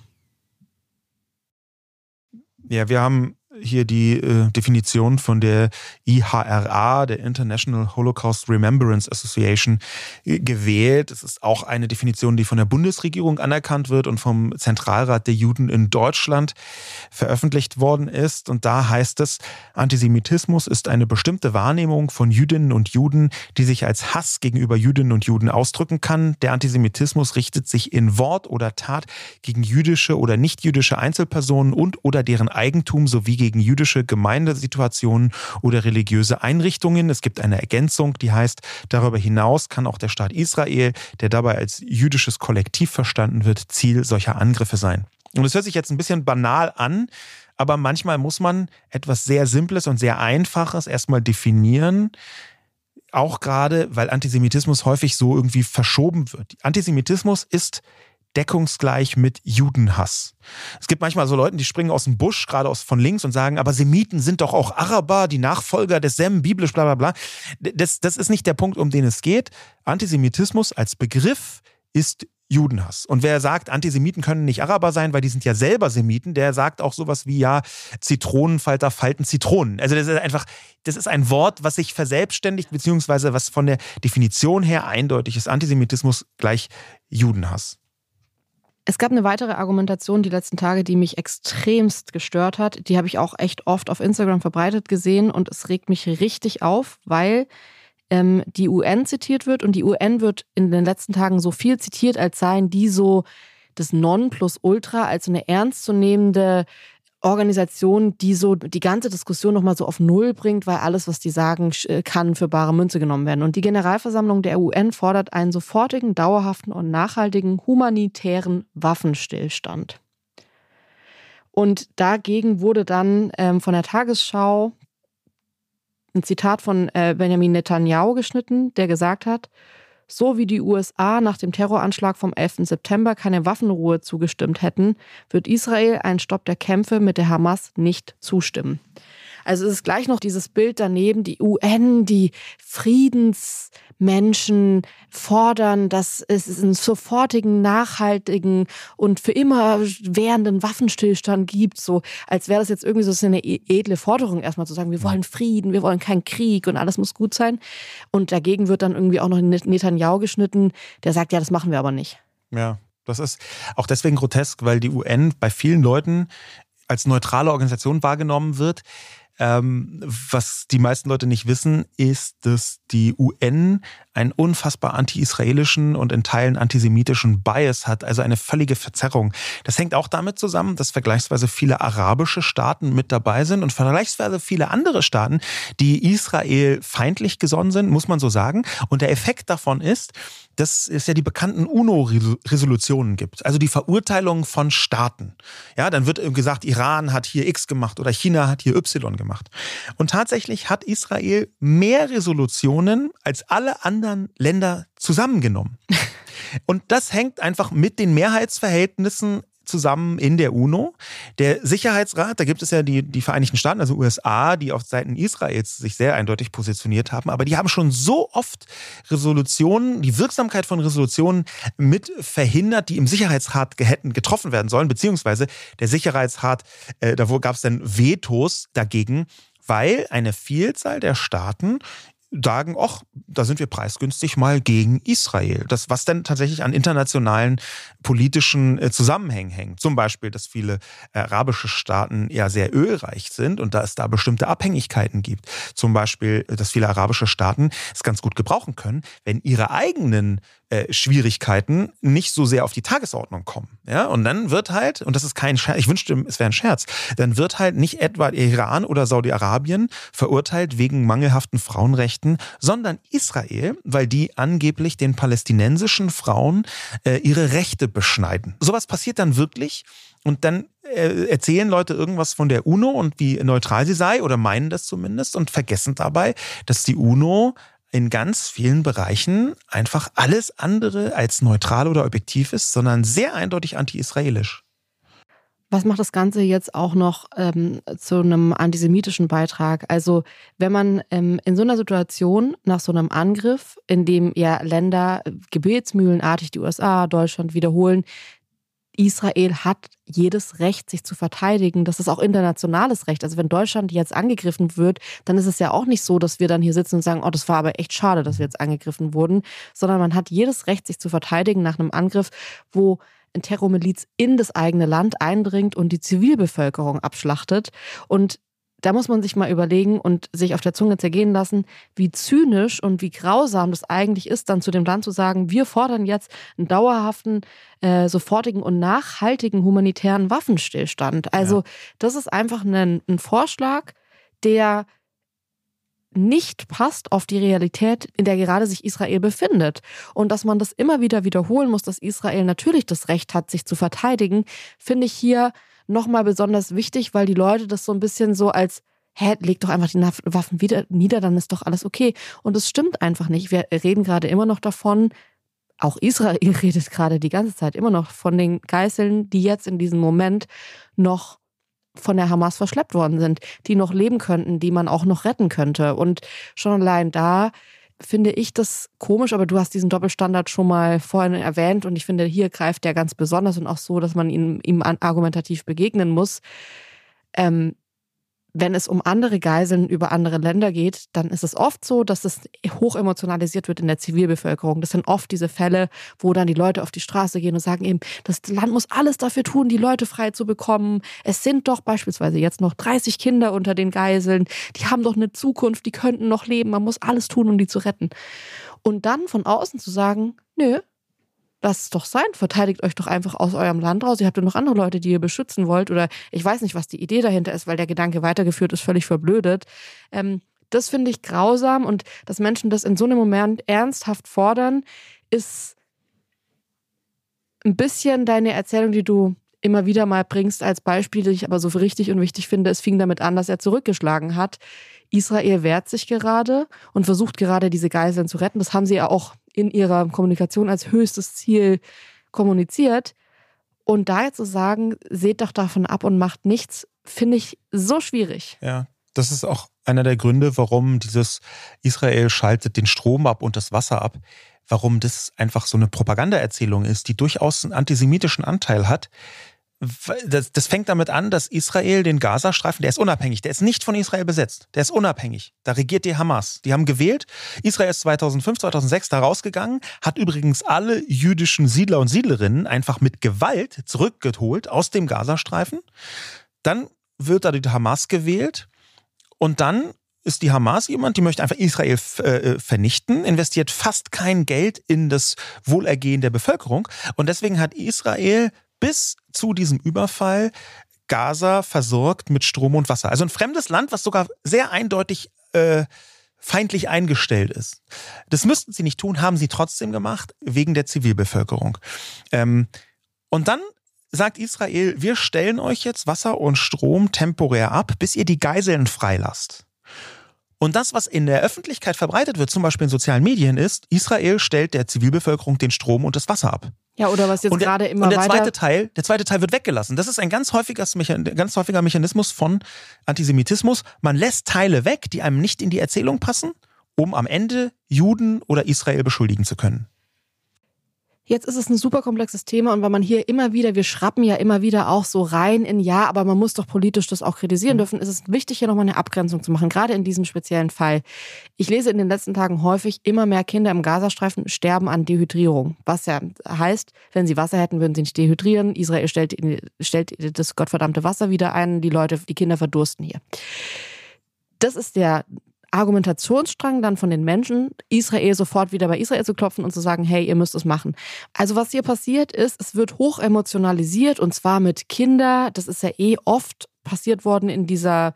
Ja, wir haben hier die äh, Definition von der IHRA, der International Holocaust Remembrance Association, äh, gewählt. Es ist auch eine Definition, die von der Bundesregierung anerkannt wird und vom Zentralrat der Juden in Deutschland veröffentlicht worden ist. Und da heißt es, Antisemitismus ist eine bestimmte Wahrnehmung von Jüdinnen und Juden, die sich als Hass gegenüber Jüdinnen und Juden ausdrücken kann. Der Antisemitismus richtet sich in Wort oder Tat gegen jüdische oder nichtjüdische Einzelpersonen und oder deren Eigentum sowie gegen jüdische Gemeindesituationen oder religiöse Einrichtungen. Es gibt eine Ergänzung, die heißt, darüber hinaus kann auch der Staat Israel, der dabei als jüdisches Kollektiv verstanden wird, Ziel solcher Angriffe sein. Und es hört sich jetzt ein bisschen banal an, aber manchmal muss man etwas sehr Simples und sehr Einfaches erstmal definieren. Auch gerade, weil Antisemitismus häufig so irgendwie verschoben wird. Antisemitismus ist deckungsgleich mit Judenhass. Es gibt manchmal so Leute, die springen aus dem Busch, gerade aus von links und sagen, aber Semiten sind doch auch Araber, die Nachfolger des Sem, biblisch, bla bla bla. Das, das ist nicht der Punkt, um den es geht. Antisemitismus als Begriff ist Judenhass. Und wer sagt, Antisemiten können nicht Araber sein, weil die sind ja selber Semiten, der sagt auch sowas wie, ja, Zitronenfalter falten Zitronen. Also das ist einfach, das ist ein Wort, was sich verselbstständigt, beziehungsweise was von der Definition her eindeutig ist. Antisemitismus gleich Judenhass. Es gab eine weitere Argumentation die letzten Tage, die mich extremst gestört hat. Die habe ich auch echt oft auf Instagram verbreitet gesehen und es regt mich richtig auf, weil ähm, die UN zitiert wird und die UN wird in den letzten Tagen so viel zitiert, als seien die so das Nonplusultra, als so eine ernstzunehmende Organisation, die so die ganze Diskussion nochmal so auf Null bringt, weil alles, was die sagen, äh, kann für bare Münze genommen werden. Und die Generalversammlung der UN fordert einen sofortigen, dauerhaften und nachhaltigen humanitären Waffenstillstand. Und dagegen wurde dann ähm, von der Tagesschau ein Zitat von äh, Benjamin Netanyahu geschnitten, der gesagt hat, so wie die USA nach dem Terroranschlag vom 11. September keine Waffenruhe zugestimmt hätten, wird Israel einen Stopp der Kämpfe mit der Hamas nicht zustimmen. Also es ist gleich noch dieses Bild daneben, die UN, die Friedensmenschen fordern, dass es einen sofortigen, nachhaltigen und für immer währenden Waffenstillstand gibt, so als wäre das jetzt irgendwie so eine e-, edle Forderung erstmal zu sagen, wir wollen Frieden, wir wollen keinen Krieg und alles muss gut sein. Und dagegen wird dann irgendwie auch noch Netanyahu geschnitten, der sagt, ja, das machen wir aber nicht. Ja, das ist auch deswegen grotesk, weil die UN bei vielen Leuten als neutrale Organisation wahrgenommen wird. Ähm, was die meisten Leute nicht wissen, ist, dass die UN einen unfassbar anti-israelischen und in Teilen antisemitischen Bias hat, also eine völlige Verzerrung. Das hängt auch damit zusammen, dass vergleichsweise viele arabische Staaten mit dabei sind und vergleichsweise viele andere Staaten, die Israel feindlich gesonnen sind, muss man so sagen. Und der Effekt davon ist, dass es ja die bekannten UNO-Resolutionen gibt, also die Verurteilung von Staaten. Ja, dann wird gesagt, Iran hat hier X gemacht oder China hat hier Y gemacht. Und tatsächlich hat Israel mehr Resolutionen als alle anderen anderen Länder zusammengenommen. Und das hängt einfach mit den Mehrheitsverhältnissen zusammen in der UNO. Der Sicherheitsrat, da gibt es ja die, die Vereinigten Staaten, also USA, die auf Seiten Israels sich sehr eindeutig positioniert haben, aber die haben schon so oft Resolutionen, die Wirksamkeit von Resolutionen mit verhindert, die im Sicherheitsrat hätten getroffen werden sollen, beziehungsweise der Sicherheitsrat, äh, da gab es dann Vetos dagegen, weil eine Vielzahl der Staaten sagen, ach, da sind wir preisgünstig mal gegen Israel. Das, was denn tatsächlich an internationalen politischen äh, Zusammenhängen hängt. Zum Beispiel, dass viele arabische Staaten ja sehr ölreich sind und da es da bestimmte Abhängigkeiten gibt. Zum Beispiel, dass viele arabische Staaten es ganz gut gebrauchen können, wenn ihre eigenen äh, Schwierigkeiten nicht so sehr auf die Tagesordnung kommen. Ja, und dann wird halt, und das ist kein Scherz, ich wünschte, es wäre ein Scherz, dann wird halt nicht etwa Iran oder Saudi-Arabien verurteilt wegen mangelhaften Frauenrechten, sondern Israel, weil die angeblich den palästinensischen Frauen äh, ihre Rechte beschneiden. Sowas passiert dann wirklich und dann äh, erzählen Leute irgendwas von der UNO und wie neutral sie sei oder meinen das zumindest und vergessen dabei, dass die UNO in ganz vielen Bereichen einfach alles andere als neutral oder objektiv ist, sondern sehr eindeutig anti-israelisch. Was macht das Ganze jetzt auch noch ähm, zu einem antisemitischen Beitrag? Also wenn man ähm, in so einer Situation nach so einem Angriff, in dem ja Länder gebetsmühlenartig die USA, Deutschland wiederholen, Israel hat jedes Recht, sich zu verteidigen. Das ist auch internationales Recht. Also wenn Deutschland jetzt angegriffen wird, dann ist es ja auch nicht so, dass wir dann hier sitzen und sagen, oh, das war aber echt schade, dass wir jetzt angegriffen wurden, sondern man hat jedes Recht, sich zu verteidigen nach einem Angriff, wo ein Terrormiliz in das eigene Land eindringt und die Zivilbevölkerung abschlachtet. Und da muss man sich mal überlegen und sich auf der Zunge zergehen lassen, wie zynisch und wie grausam das eigentlich ist, dann zu dem Land zu sagen, wir fordern jetzt einen dauerhaften, äh, sofortigen und nachhaltigen humanitären Waffenstillstand. Also ja. das ist einfach ein, ein Vorschlag, der nicht passt auf die Realität, in der gerade sich Israel befindet. Und dass man das immer wieder wiederholen muss, dass Israel natürlich das Recht hat, sich zu verteidigen, finde ich hier nochmal besonders wichtig, weil die Leute das so ein bisschen so als hä, leg doch einfach die Waffen wieder nieder, dann ist doch alles okay. Und es stimmt einfach nicht. Wir reden gerade immer noch davon, auch Israel redet gerade die ganze Zeit immer noch von den Geißeln, die jetzt in diesem Moment noch von der Hamas verschleppt worden sind, die noch leben könnten, die man auch noch retten könnte. Und schon allein da finde ich das komisch, aber du hast diesen Doppelstandard schon mal vorhin erwähnt und ich finde, hier greift der ganz besonders und auch so, dass man ihm, ihm argumentativ begegnen muss. Ähm, wenn es um andere Geiseln über andere Länder geht, dann ist es oft so, dass es hoch emotionalisiert wird in der Zivilbevölkerung. Das sind oft diese Fälle, wo dann die Leute auf die Straße gehen und sagen eben, das Land muss alles dafür tun, die Leute frei zu bekommen. Es sind doch beispielsweise jetzt noch 30 Kinder unter den Geiseln. Die haben doch eine Zukunft, die könnten noch leben. Man muss alles tun, um die zu retten. Und dann von außen zu sagen, nö, lasst es doch sein, verteidigt euch doch einfach aus eurem Land raus. Ihr habt ja noch andere Leute, die ihr beschützen wollt oder ich weiß nicht, was die Idee dahinter ist, weil der Gedanke weitergeführt ist, völlig verblödet. Ähm, das finde ich grausam und dass Menschen das in so einem Moment ernsthaft fordern, ist ein bisschen deine Erzählung, die du immer wieder mal bringst als Beispiel, die ich aber so richtig und wichtig finde. Es fing damit an, dass er zurückgeschlagen hat. Israel wehrt sich gerade und versucht gerade diese Geiseln zu retten. Das haben sie ja auch in ihrer Kommunikation als höchstes Ziel kommuniziert. Und da jetzt zu sagen, seht doch davon ab und macht nichts, finde ich so schwierig. Ja, das ist auch einer der Gründe, warum dieses Israel schaltet den Strom ab und das Wasser ab, warum das einfach so eine Propagandaerzählung ist, die durchaus einen antisemitischen Anteil hat, das, das fängt damit an, dass Israel den Gazastreifen, der ist unabhängig, der ist nicht von Israel besetzt, der ist unabhängig. Da regiert die Hamas. Die haben gewählt. Israel ist 2005, 2006 da rausgegangen, hat übrigens alle jüdischen Siedler und Siedlerinnen einfach mit Gewalt zurückgeholt aus dem Gazastreifen. Dann wird da die Hamas gewählt und dann ist die Hamas jemand, die möchte einfach Israel äh, vernichten, investiert fast kein Geld in das Wohlergehen der Bevölkerung. Und deswegen hat Israel bis zu diesem Überfall Gaza versorgt mit Strom und Wasser. Also ein fremdes Land, was sogar sehr eindeutig äh, feindlich eingestellt ist. Das müssten sie nicht tun, haben sie trotzdem gemacht, wegen der Zivilbevölkerung. Ähm, und dann sagt Israel, wir stellen euch jetzt Wasser und Strom temporär ab, bis ihr die Geiseln freilasst. Und das, was in der Öffentlichkeit verbreitet wird, zum Beispiel in sozialen Medien, ist, Israel stellt der Zivilbevölkerung den Strom und das Wasser ab. Ja, oder was jetzt gerade immer und der weiter zweite Teil, der zweite Teil wird weggelassen. Das ist ein ganz häufiger, ganz häufiger Mechanismus von Antisemitismus. Man lässt Teile weg, die einem nicht in die Erzählung passen, um am Ende Juden oder Israel beschuldigen zu können. Jetzt ist es ein super komplexes Thema und weil man hier immer wieder, wir schrappen ja immer wieder auch so rein in ja, aber man muss doch politisch das auch kritisieren mhm. dürfen, ist es wichtig, hier nochmal eine Abgrenzung zu machen, gerade in diesem speziellen Fall. Ich lese in den letzten Tagen häufig, immer mehr Kinder im Gazastreifen sterben an Dehydrierung. Was ja heißt, wenn sie Wasser hätten, würden sie nicht dehydrieren. Israel stellt, stellt das gottverdammte Wasser wieder ein, die Leute, die Kinder verdursten hier. Das ist der Argumentationsstrang dann von den Menschen, Israel sofort wieder bei Israel zu klopfen und zu sagen, hey, ihr müsst es machen. Also was hier passiert ist, es wird hoch emotionalisiert und zwar mit Kinder. Das ist ja eh oft passiert worden in dieser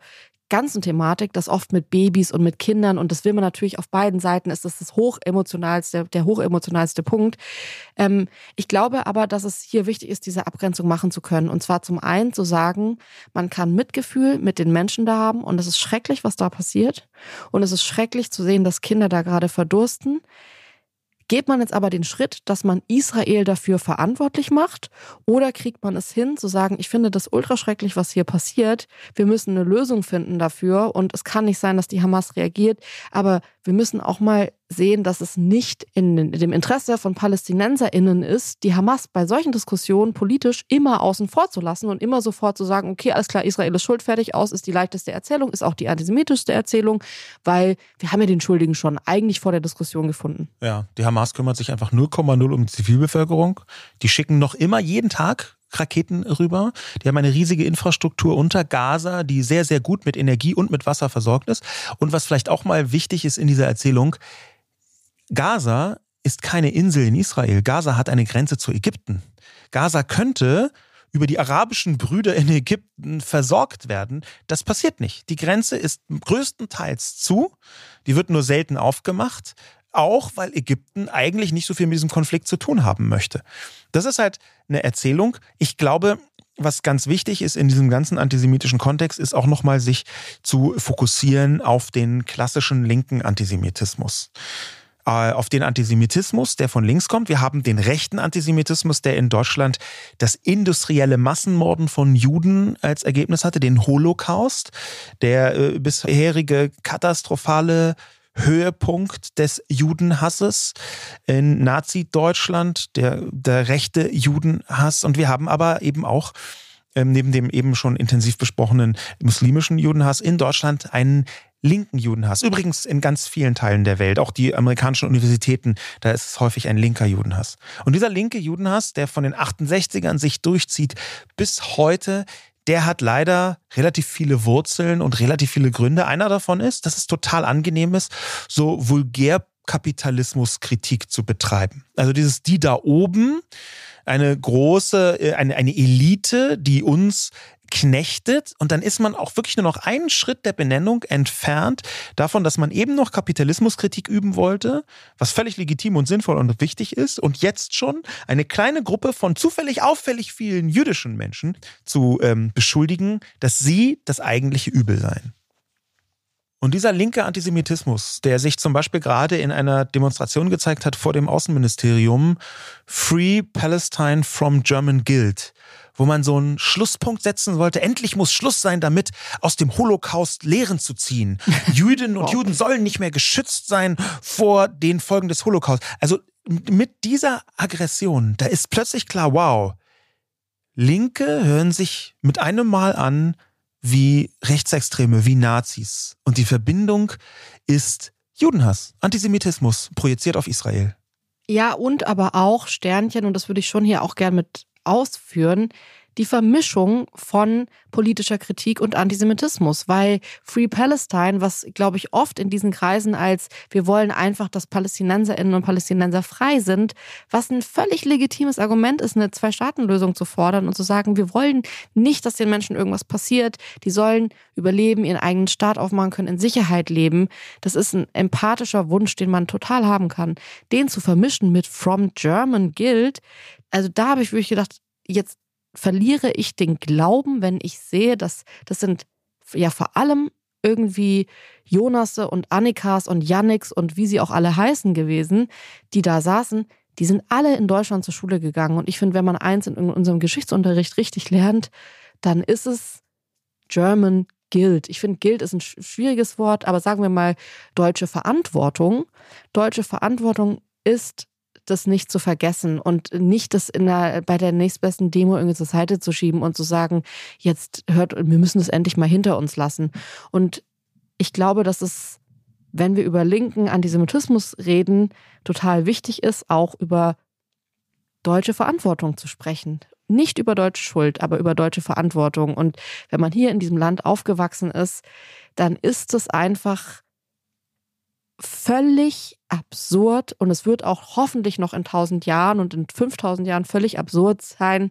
ganzen Thematik, das oft mit Babys und mit Kindern und das will man natürlich auf beiden Seiten, ist das das hochemotionalste, der hochemotionalste Punkt. Ähm, ich glaube aber, dass es hier wichtig ist, diese Abgrenzung machen zu können und zwar zum einen zu sagen, man kann Mitgefühl mit den Menschen da haben und es ist schrecklich, was da passiert und es ist schrecklich zu sehen, dass Kinder da gerade verdursten. Geht man jetzt aber den Schritt, dass man Israel dafür verantwortlich macht? Oder kriegt man es hin zu sagen, ich finde das ultraschrecklich, was hier passiert, wir müssen eine Lösung finden dafür. Und es kann nicht sein, dass die Hamas reagiert, aber wir müssen auch mal sehen, dass es nicht in dem Interesse von PalästinenserInnen ist, die Hamas bei solchen Diskussionen politisch immer außen vor zu lassen und immer sofort zu sagen, okay, alles klar, Israel ist schuldfertig, aus ist die leichteste Erzählung, ist auch die antisemitischste Erzählung, weil wir haben ja den Schuldigen schon eigentlich vor der Diskussion gefunden. Ja, die Hamas kümmert sich einfach 0,0 um die Zivilbevölkerung. Die schicken noch immer jeden Tag Raketen rüber. Die haben eine riesige Infrastruktur unter Gaza, die sehr, sehr gut mit Energie und mit Wasser versorgt ist. Und was vielleicht auch mal wichtig ist in dieser Erzählung, Gaza ist keine Insel in Israel. Gaza hat eine Grenze zu Ägypten. Gaza könnte über die arabischen Brüder in Ägypten versorgt werden. Das passiert nicht. Die Grenze ist größtenteils zu. Die wird nur selten aufgemacht. Auch weil Ägypten eigentlich nicht so viel mit diesem Konflikt zu tun haben möchte. Das ist halt eine Erzählung. Ich glaube, was ganz wichtig ist in diesem ganzen antisemitischen Kontext, ist auch nochmal sich zu fokussieren auf den klassischen linken Antisemitismus. Äh, auf den Antisemitismus, der von links kommt. Wir haben den rechten Antisemitismus, der in Deutschland das industrielle Massenmorden von Juden als Ergebnis hatte, den Holocaust, der äh, bisherige katastrophale Höhepunkt des Judenhasses in Nazi-Deutschland, der, der rechte Judenhass. Und wir haben aber eben auch ähm, neben dem eben schon intensiv besprochenen muslimischen Judenhass in Deutschland einen linken Judenhass. Übrigens in ganz vielen Teilen der Welt, auch die amerikanischen Universitäten, da ist es häufig ein linker Judenhass. Und dieser linke Judenhass, der von den 68ern sich durchzieht bis heute, der hat leider relativ viele Wurzeln und relativ viele Gründe. Einer davon ist, dass es total angenehm ist, so vulgär Kapitalismuskritik zu betreiben. Also dieses die da oben, eine große, äh, eine, eine Elite, die uns knechtet und dann ist man auch wirklich nur noch einen Schritt der Benennung entfernt davon, dass man eben noch Kapitalismuskritik üben wollte, was völlig legitim und sinnvoll und wichtig ist und jetzt schon eine kleine Gruppe von zufällig auffällig vielen jüdischen Menschen zu ähm, beschuldigen, dass sie das eigentliche Übel seien. Und dieser linke Antisemitismus, der sich zum Beispiel gerade in einer Demonstration gezeigt hat vor dem Außenministerium, Free Palestine from German Guild, wo man so einen Schlusspunkt setzen wollte. Endlich muss Schluss sein, damit aus dem Holocaust Lehren zu ziehen. Jüdinnen und Juden sollen nicht mehr geschützt sein vor den Folgen des Holocaust. Also mit dieser Aggression, da ist plötzlich klar, wow, Linke hören sich mit einem Mal an, wie Rechtsextreme, wie Nazis. Und die Verbindung ist Judenhass, Antisemitismus, projiziert auf Israel. Ja, und aber auch Sternchen, und das würde ich schon hier auch gern mit ausführen, die Vermischung von politischer Kritik und Antisemitismus, weil Free Palestine, was glaube ich oft in diesen Kreisen als wir wollen einfach, dass Palästinenserinnen und Palästinenser frei sind, was ein völlig legitimes Argument ist, eine Zwei-Staaten-Lösung zu fordern und zu sagen, wir wollen nicht, dass den Menschen irgendwas passiert, die sollen überleben, ihren eigenen Staat aufmachen können, in Sicherheit leben. Das ist ein empathischer Wunsch, den man total haben kann. Den zu vermischen mit From German Guild, also da habe ich wirklich gedacht, jetzt verliere ich den Glauben, wenn ich sehe, dass das sind ja vor allem irgendwie Jonasse und Annikas und Yannicks und wie sie auch alle heißen gewesen, die da saßen, die sind alle in Deutschland zur Schule gegangen. Und ich finde, wenn man eins in unserem Geschichtsunterricht richtig lernt, dann ist es German Guild. Ich finde, Guild ist ein schwieriges Wort, aber sagen wir mal deutsche Verantwortung. Deutsche Verantwortung ist das nicht zu vergessen und nicht das in der, bei der nächstbesten Demo irgendwie zur Seite zu schieben und zu sagen, jetzt hört, wir müssen das endlich mal hinter uns lassen. Und ich glaube, dass es, wenn wir über linken Antisemitismus reden, total wichtig ist, auch über deutsche Verantwortung zu sprechen. Nicht über deutsche Schuld, aber über deutsche Verantwortung. Und wenn man hier in diesem Land aufgewachsen ist, dann ist es einfach völlig absurd und es wird auch hoffentlich noch in 1000 Jahren und in 5000 Jahren völlig absurd sein,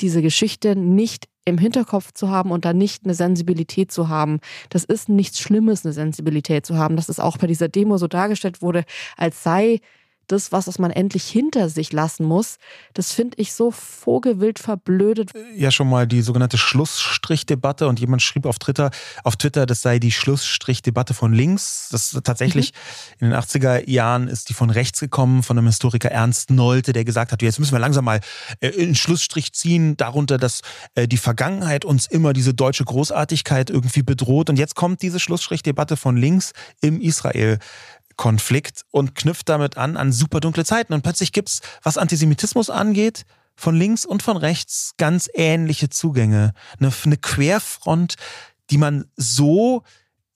diese Geschichte nicht im Hinterkopf zu haben und da nicht eine Sensibilität zu haben. Das ist nichts Schlimmes, eine Sensibilität zu haben, dass es auch bei dieser Demo so dargestellt wurde, als sei das, was man endlich hinter sich lassen muss, das finde ich so vogelwild verblödet. Ja, schon mal die sogenannte Schlussstrichdebatte und jemand schrieb auf Twitter, auf Twitter, das sei die Schlussstrichdebatte von links. Das ist tatsächlich mhm. in den 80er Jahren ist die von rechts gekommen, von einem Historiker Ernst Nolte, der gesagt hat, jetzt müssen wir langsam mal äh, einen Schlussstrich ziehen, darunter, dass äh, die Vergangenheit uns immer diese deutsche Großartigkeit irgendwie bedroht. Und jetzt kommt diese Schlussstrichdebatte von links im Israel. Konflikt und knüpft damit an an super dunkle Zeiten. Und plötzlich gibt es, was Antisemitismus angeht, von links und von rechts ganz ähnliche Zugänge. Eine, eine Querfront, die man so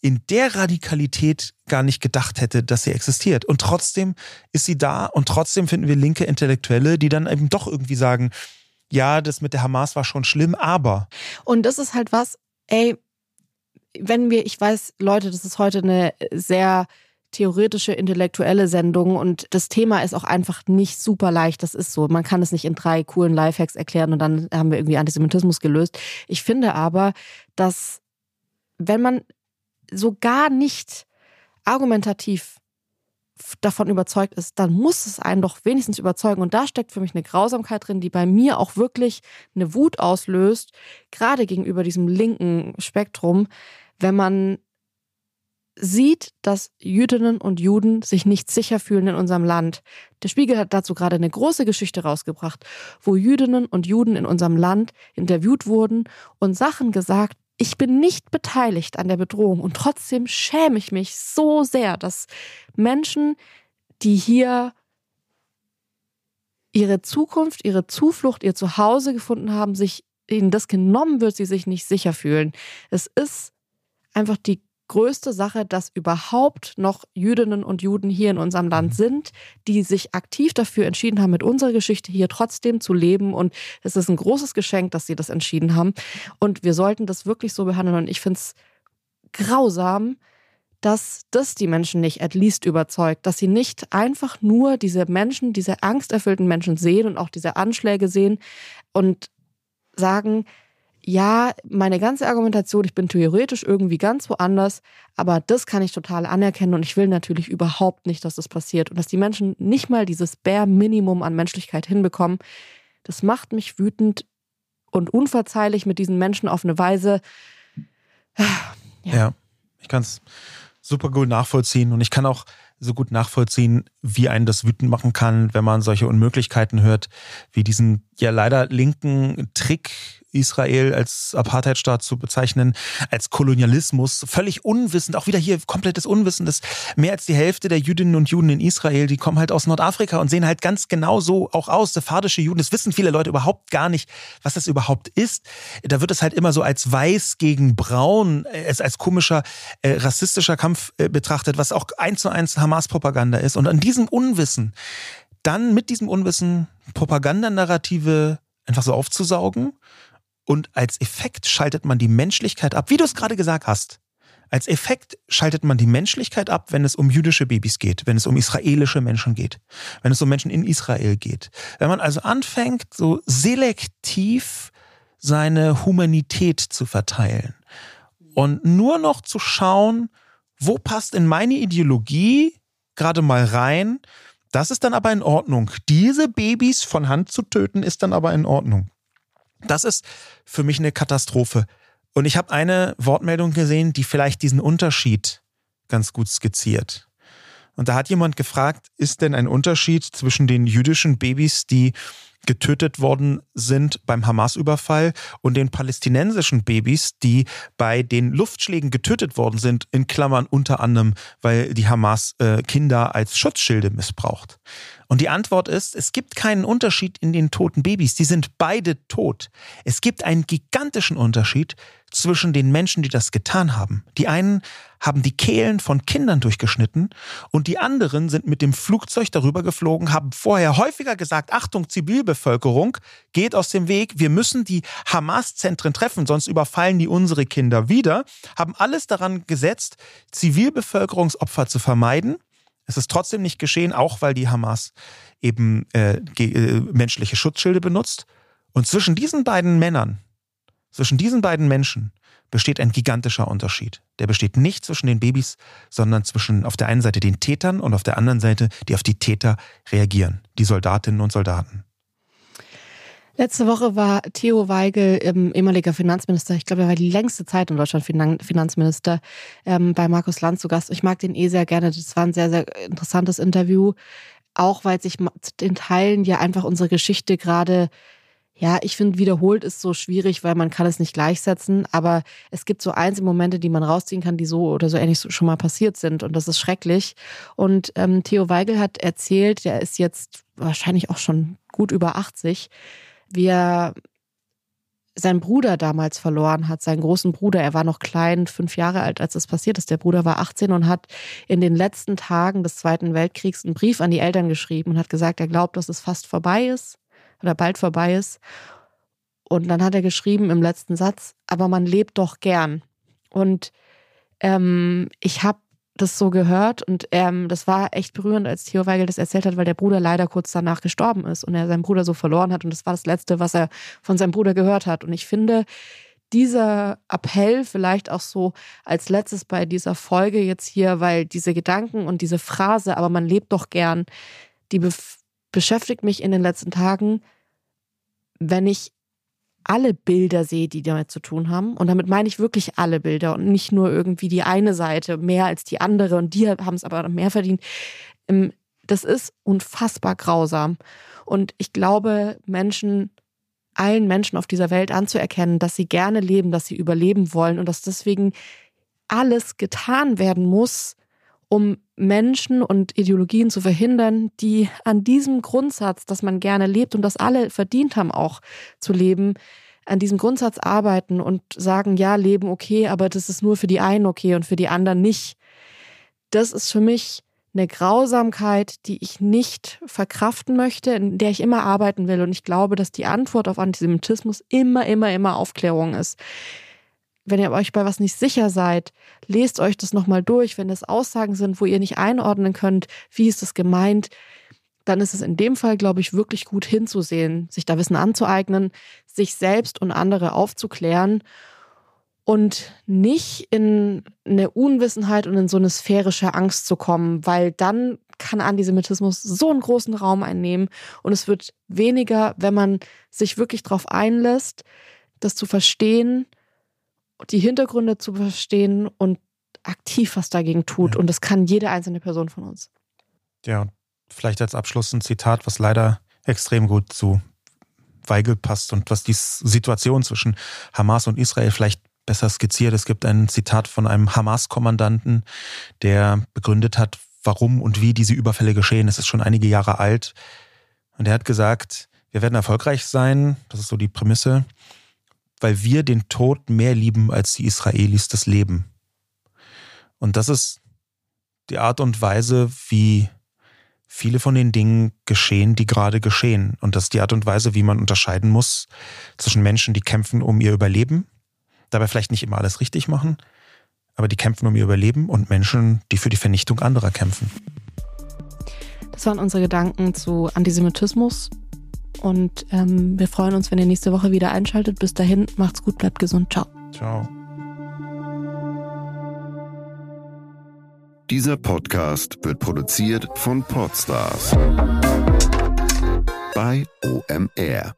in der Radikalität gar nicht gedacht hätte, dass sie existiert. Und trotzdem ist sie da und trotzdem finden wir linke Intellektuelle, die dann eben doch irgendwie sagen, ja, das mit der Hamas war schon schlimm, aber. Und das ist halt was, ey, wenn wir, ich weiß, Leute, das ist heute eine sehr theoretische, intellektuelle Sendung und das Thema ist auch einfach nicht super leicht. Das ist so. Man kann es nicht in drei coolen Lifehacks erklären und dann haben wir irgendwie Antisemitismus gelöst. Ich finde aber, dass wenn man so gar nicht argumentativ davon überzeugt ist, dann muss es einen doch wenigstens überzeugen. Und da steckt für mich eine Grausamkeit drin, die bei mir auch wirklich eine Wut auslöst, gerade gegenüber diesem linken Spektrum, wenn man sieht, dass Jüdinnen und Juden sich nicht sicher fühlen in unserem Land. Der Spiegel hat dazu gerade eine große Geschichte rausgebracht, wo Jüdinnen und Juden in unserem Land interviewt wurden und Sachen gesagt, ich bin nicht beteiligt an der Bedrohung und trotzdem schäme ich mich so sehr, dass Menschen, die hier ihre Zukunft, ihre Zuflucht, ihr Zuhause gefunden haben, sich ihnen das genommen wird, sie sich nicht sicher fühlen. Es ist einfach die größte Sache, dass überhaupt noch Jüdinnen und Juden hier in unserem Land mhm. sind, die sich aktiv dafür entschieden haben, mit unserer Geschichte hier trotzdem zu leben. Und es ist ein großes Geschenk, dass sie das entschieden haben. Und wir sollten das wirklich so behandeln. Und ich finde es grausam, dass das die Menschen nicht at least überzeugt, dass sie nicht einfach nur diese Menschen, diese angsterfüllten Menschen sehen und auch diese Anschläge sehen und sagen, ja, meine ganze Argumentation, ich bin theoretisch irgendwie ganz woanders, aber das kann ich total anerkennen und ich will natürlich überhaupt nicht, dass das passiert und dass die Menschen nicht mal dieses Bare Minimum an Menschlichkeit hinbekommen. Das macht mich wütend und unverzeihlich mit diesen Menschen auf eine Weise. Ja, ja ich kann es super gut nachvollziehen und ich kann auch so gut nachvollziehen, wie einen das wütend machen kann, wenn man solche Unmöglichkeiten hört, wie diesen ja leider linken Trick Israel als Apartheidstaat zu bezeichnen, als Kolonialismus, völlig unwissend, auch wieder hier komplettes Unwissen, dass mehr als die Hälfte der Jüdinnen und Juden in Israel, die kommen halt aus Nordafrika und sehen halt ganz genau so auch aus, sephardische Juden. Das wissen viele Leute überhaupt gar nicht, was das überhaupt ist. Da wird es halt immer so als weiß gegen braun, als, als komischer äh, rassistischer Kampf äh, betrachtet, was auch eins zu eins Hamas-Propaganda ist. Und an diesem Unwissen, dann mit diesem Unwissen Propagandanarrative einfach so aufzusaugen und als Effekt schaltet man die Menschlichkeit ab, wie du es gerade gesagt hast. Als Effekt schaltet man die Menschlichkeit ab, wenn es um jüdische Babys geht, wenn es um israelische Menschen geht, wenn es um Menschen in Israel geht. Wenn man also anfängt, so selektiv seine Humanität zu verteilen und nur noch zu schauen, wo passt in meine Ideologie gerade mal rein, das ist dann aber in Ordnung. Diese Babys von Hand zu töten, ist dann aber in Ordnung. Das ist für mich eine Katastrophe. Und ich habe eine Wortmeldung gesehen, die vielleicht diesen Unterschied ganz gut skizziert. Und da hat jemand gefragt, ist denn ein Unterschied zwischen den jüdischen Babys, die getötet worden sind beim Hamas-Überfall und den palästinensischen Babys, die bei den Luftschlägen getötet worden sind, in Klammern unter anderem, weil die Hamas äh, Kinder als Schutzschilde missbraucht. Und die Antwort ist, es gibt keinen Unterschied in den toten Babys. Die sind beide tot. Es gibt einen gigantischen Unterschied zwischen den Menschen, die das getan haben. Die einen haben die Kehlen von Kindern durchgeschnitten und die anderen sind mit dem Flugzeug darüber geflogen, haben vorher häufiger gesagt, Achtung, Zivilbevölkerung, geht aus dem Weg, wir müssen die Hamas-Zentren treffen, sonst überfallen die unsere Kinder wieder, haben alles daran gesetzt, Zivilbevölkerungsopfer zu vermeiden es ist trotzdem nicht geschehen, auch weil die Hamas eben äh, äh, menschliche Schutzschilde benutzt. Und zwischen diesen beiden Männern, zwischen diesen beiden Menschen besteht ein gigantischer Unterschied. Der besteht nicht zwischen den Babys, sondern zwischen auf der einen Seite den Tätern und auf der anderen Seite, die auf die Täter reagieren, die Soldatinnen und Soldaten. Letzte Woche war Theo Weigel, ähm, ehemaliger Finanzminister, ich glaube, er war die längste Zeit in Deutschland Finanzminister, ähm, bei Markus Land zu Gast. Ich mag den eh sehr gerne. Das war ein sehr, sehr interessantes Interview. Auch weil sich in Teilen ja einfach unsere Geschichte gerade, ja, ich finde, wiederholt ist so schwierig, weil man kann es nicht gleichsetzen. Aber es gibt so einzelne Momente, die man rausziehen kann, die so oder so ähnlich schon mal passiert sind. Und das ist schrecklich. Und ähm, Theo Weigel hat erzählt, der ist jetzt wahrscheinlich auch schon gut über 80, wie er seinen Bruder damals verloren hat, seinen großen Bruder. Er war noch klein, fünf Jahre alt, als das passiert ist. Der Bruder war 18 und hat in den letzten Tagen des Zweiten Weltkriegs einen Brief an die Eltern geschrieben und hat gesagt, er glaubt, dass es fast vorbei ist oder bald vorbei ist. Und dann hat er geschrieben im letzten Satz, aber man lebt doch gern. Und ähm, ich habe das so gehört und ähm, das war echt berührend, als Theo Weigel das erzählt hat, weil der Bruder leider kurz danach gestorben ist und er seinen Bruder so verloren hat und das war das Letzte, was er von seinem Bruder gehört hat. Und ich finde, dieser Appell vielleicht auch so als letztes bei dieser Folge jetzt hier, weil diese Gedanken und diese Phrase, aber man lebt doch gern, die beschäftigt mich in den letzten Tagen, wenn ich alle Bilder sehe, die damit zu tun haben. Und damit meine ich wirklich alle Bilder und nicht nur irgendwie die eine Seite mehr als die andere und die haben es aber mehr verdient. Ähm, das ist unfassbar grausam. Und ich glaube, Menschen, allen Menschen auf dieser Welt anzuerkennen, dass sie gerne leben, dass sie überleben wollen und dass deswegen alles getan werden muss, um Menschen und Ideologien zu verhindern, die an diesem Grundsatz, dass man gerne lebt und das alle verdient haben, auch zu leben, an diesem Grundsatz arbeiten und sagen, ja, leben okay, aber das ist nur für die einen okay und für die anderen nicht. Das ist für mich eine Grausamkeit, die ich nicht verkraften möchte, in der ich immer arbeiten will. Und ich glaube, dass die Antwort auf Antisemitismus immer, immer, immer Aufklärung ist. Wenn ihr euch bei was nicht sicher seid, lest euch das nochmal durch. Wenn es Aussagen sind, wo ihr nicht einordnen könnt, wie ist das gemeint, dann ist es in dem Fall, glaube ich, wirklich gut hinzusehen, sich da Wissen anzueignen, sich selbst und andere aufzuklären und nicht in eine Unwissenheit und in so eine sphärische Angst zu kommen, weil dann kann Antisemitismus so einen großen Raum einnehmen und es wird weniger, wenn man sich wirklich darauf einlässt, das zu verstehen, die Hintergründe zu verstehen und aktiv was dagegen tut. Ja. Und das kann jede einzelne Person von uns. Ja, vielleicht als Abschluss ein Zitat, was leider extrem gut zu Weigel passt und was die Situation zwischen Hamas und Israel vielleicht besser skizziert. Es gibt ein Zitat von einem Hamas-Kommandanten, der begründet hat, warum und wie diese Überfälle geschehen. Es ist schon einige Jahre alt. Und er hat gesagt, wir werden erfolgreich sein, das ist so die Prämisse, weil wir den Tod mehr lieben als die Israelis das Leben. Und das ist die Art und Weise, wie viele von den Dingen geschehen, die gerade geschehen. Und das ist die Art und Weise, wie man unterscheiden muss zwischen Menschen, die kämpfen um ihr Überleben, dabei vielleicht nicht immer alles richtig machen, aber die kämpfen um ihr Überleben und Menschen, die für die Vernichtung anderer kämpfen. Das waren unsere Gedanken zu Antisemitismus. Und ähm, wir freuen uns, wenn ihr nächste Woche wieder einschaltet. Bis dahin, macht's gut, bleibt gesund. Ciao. Ciao. Dieser Podcast wird produziert von Podstars bei OMR.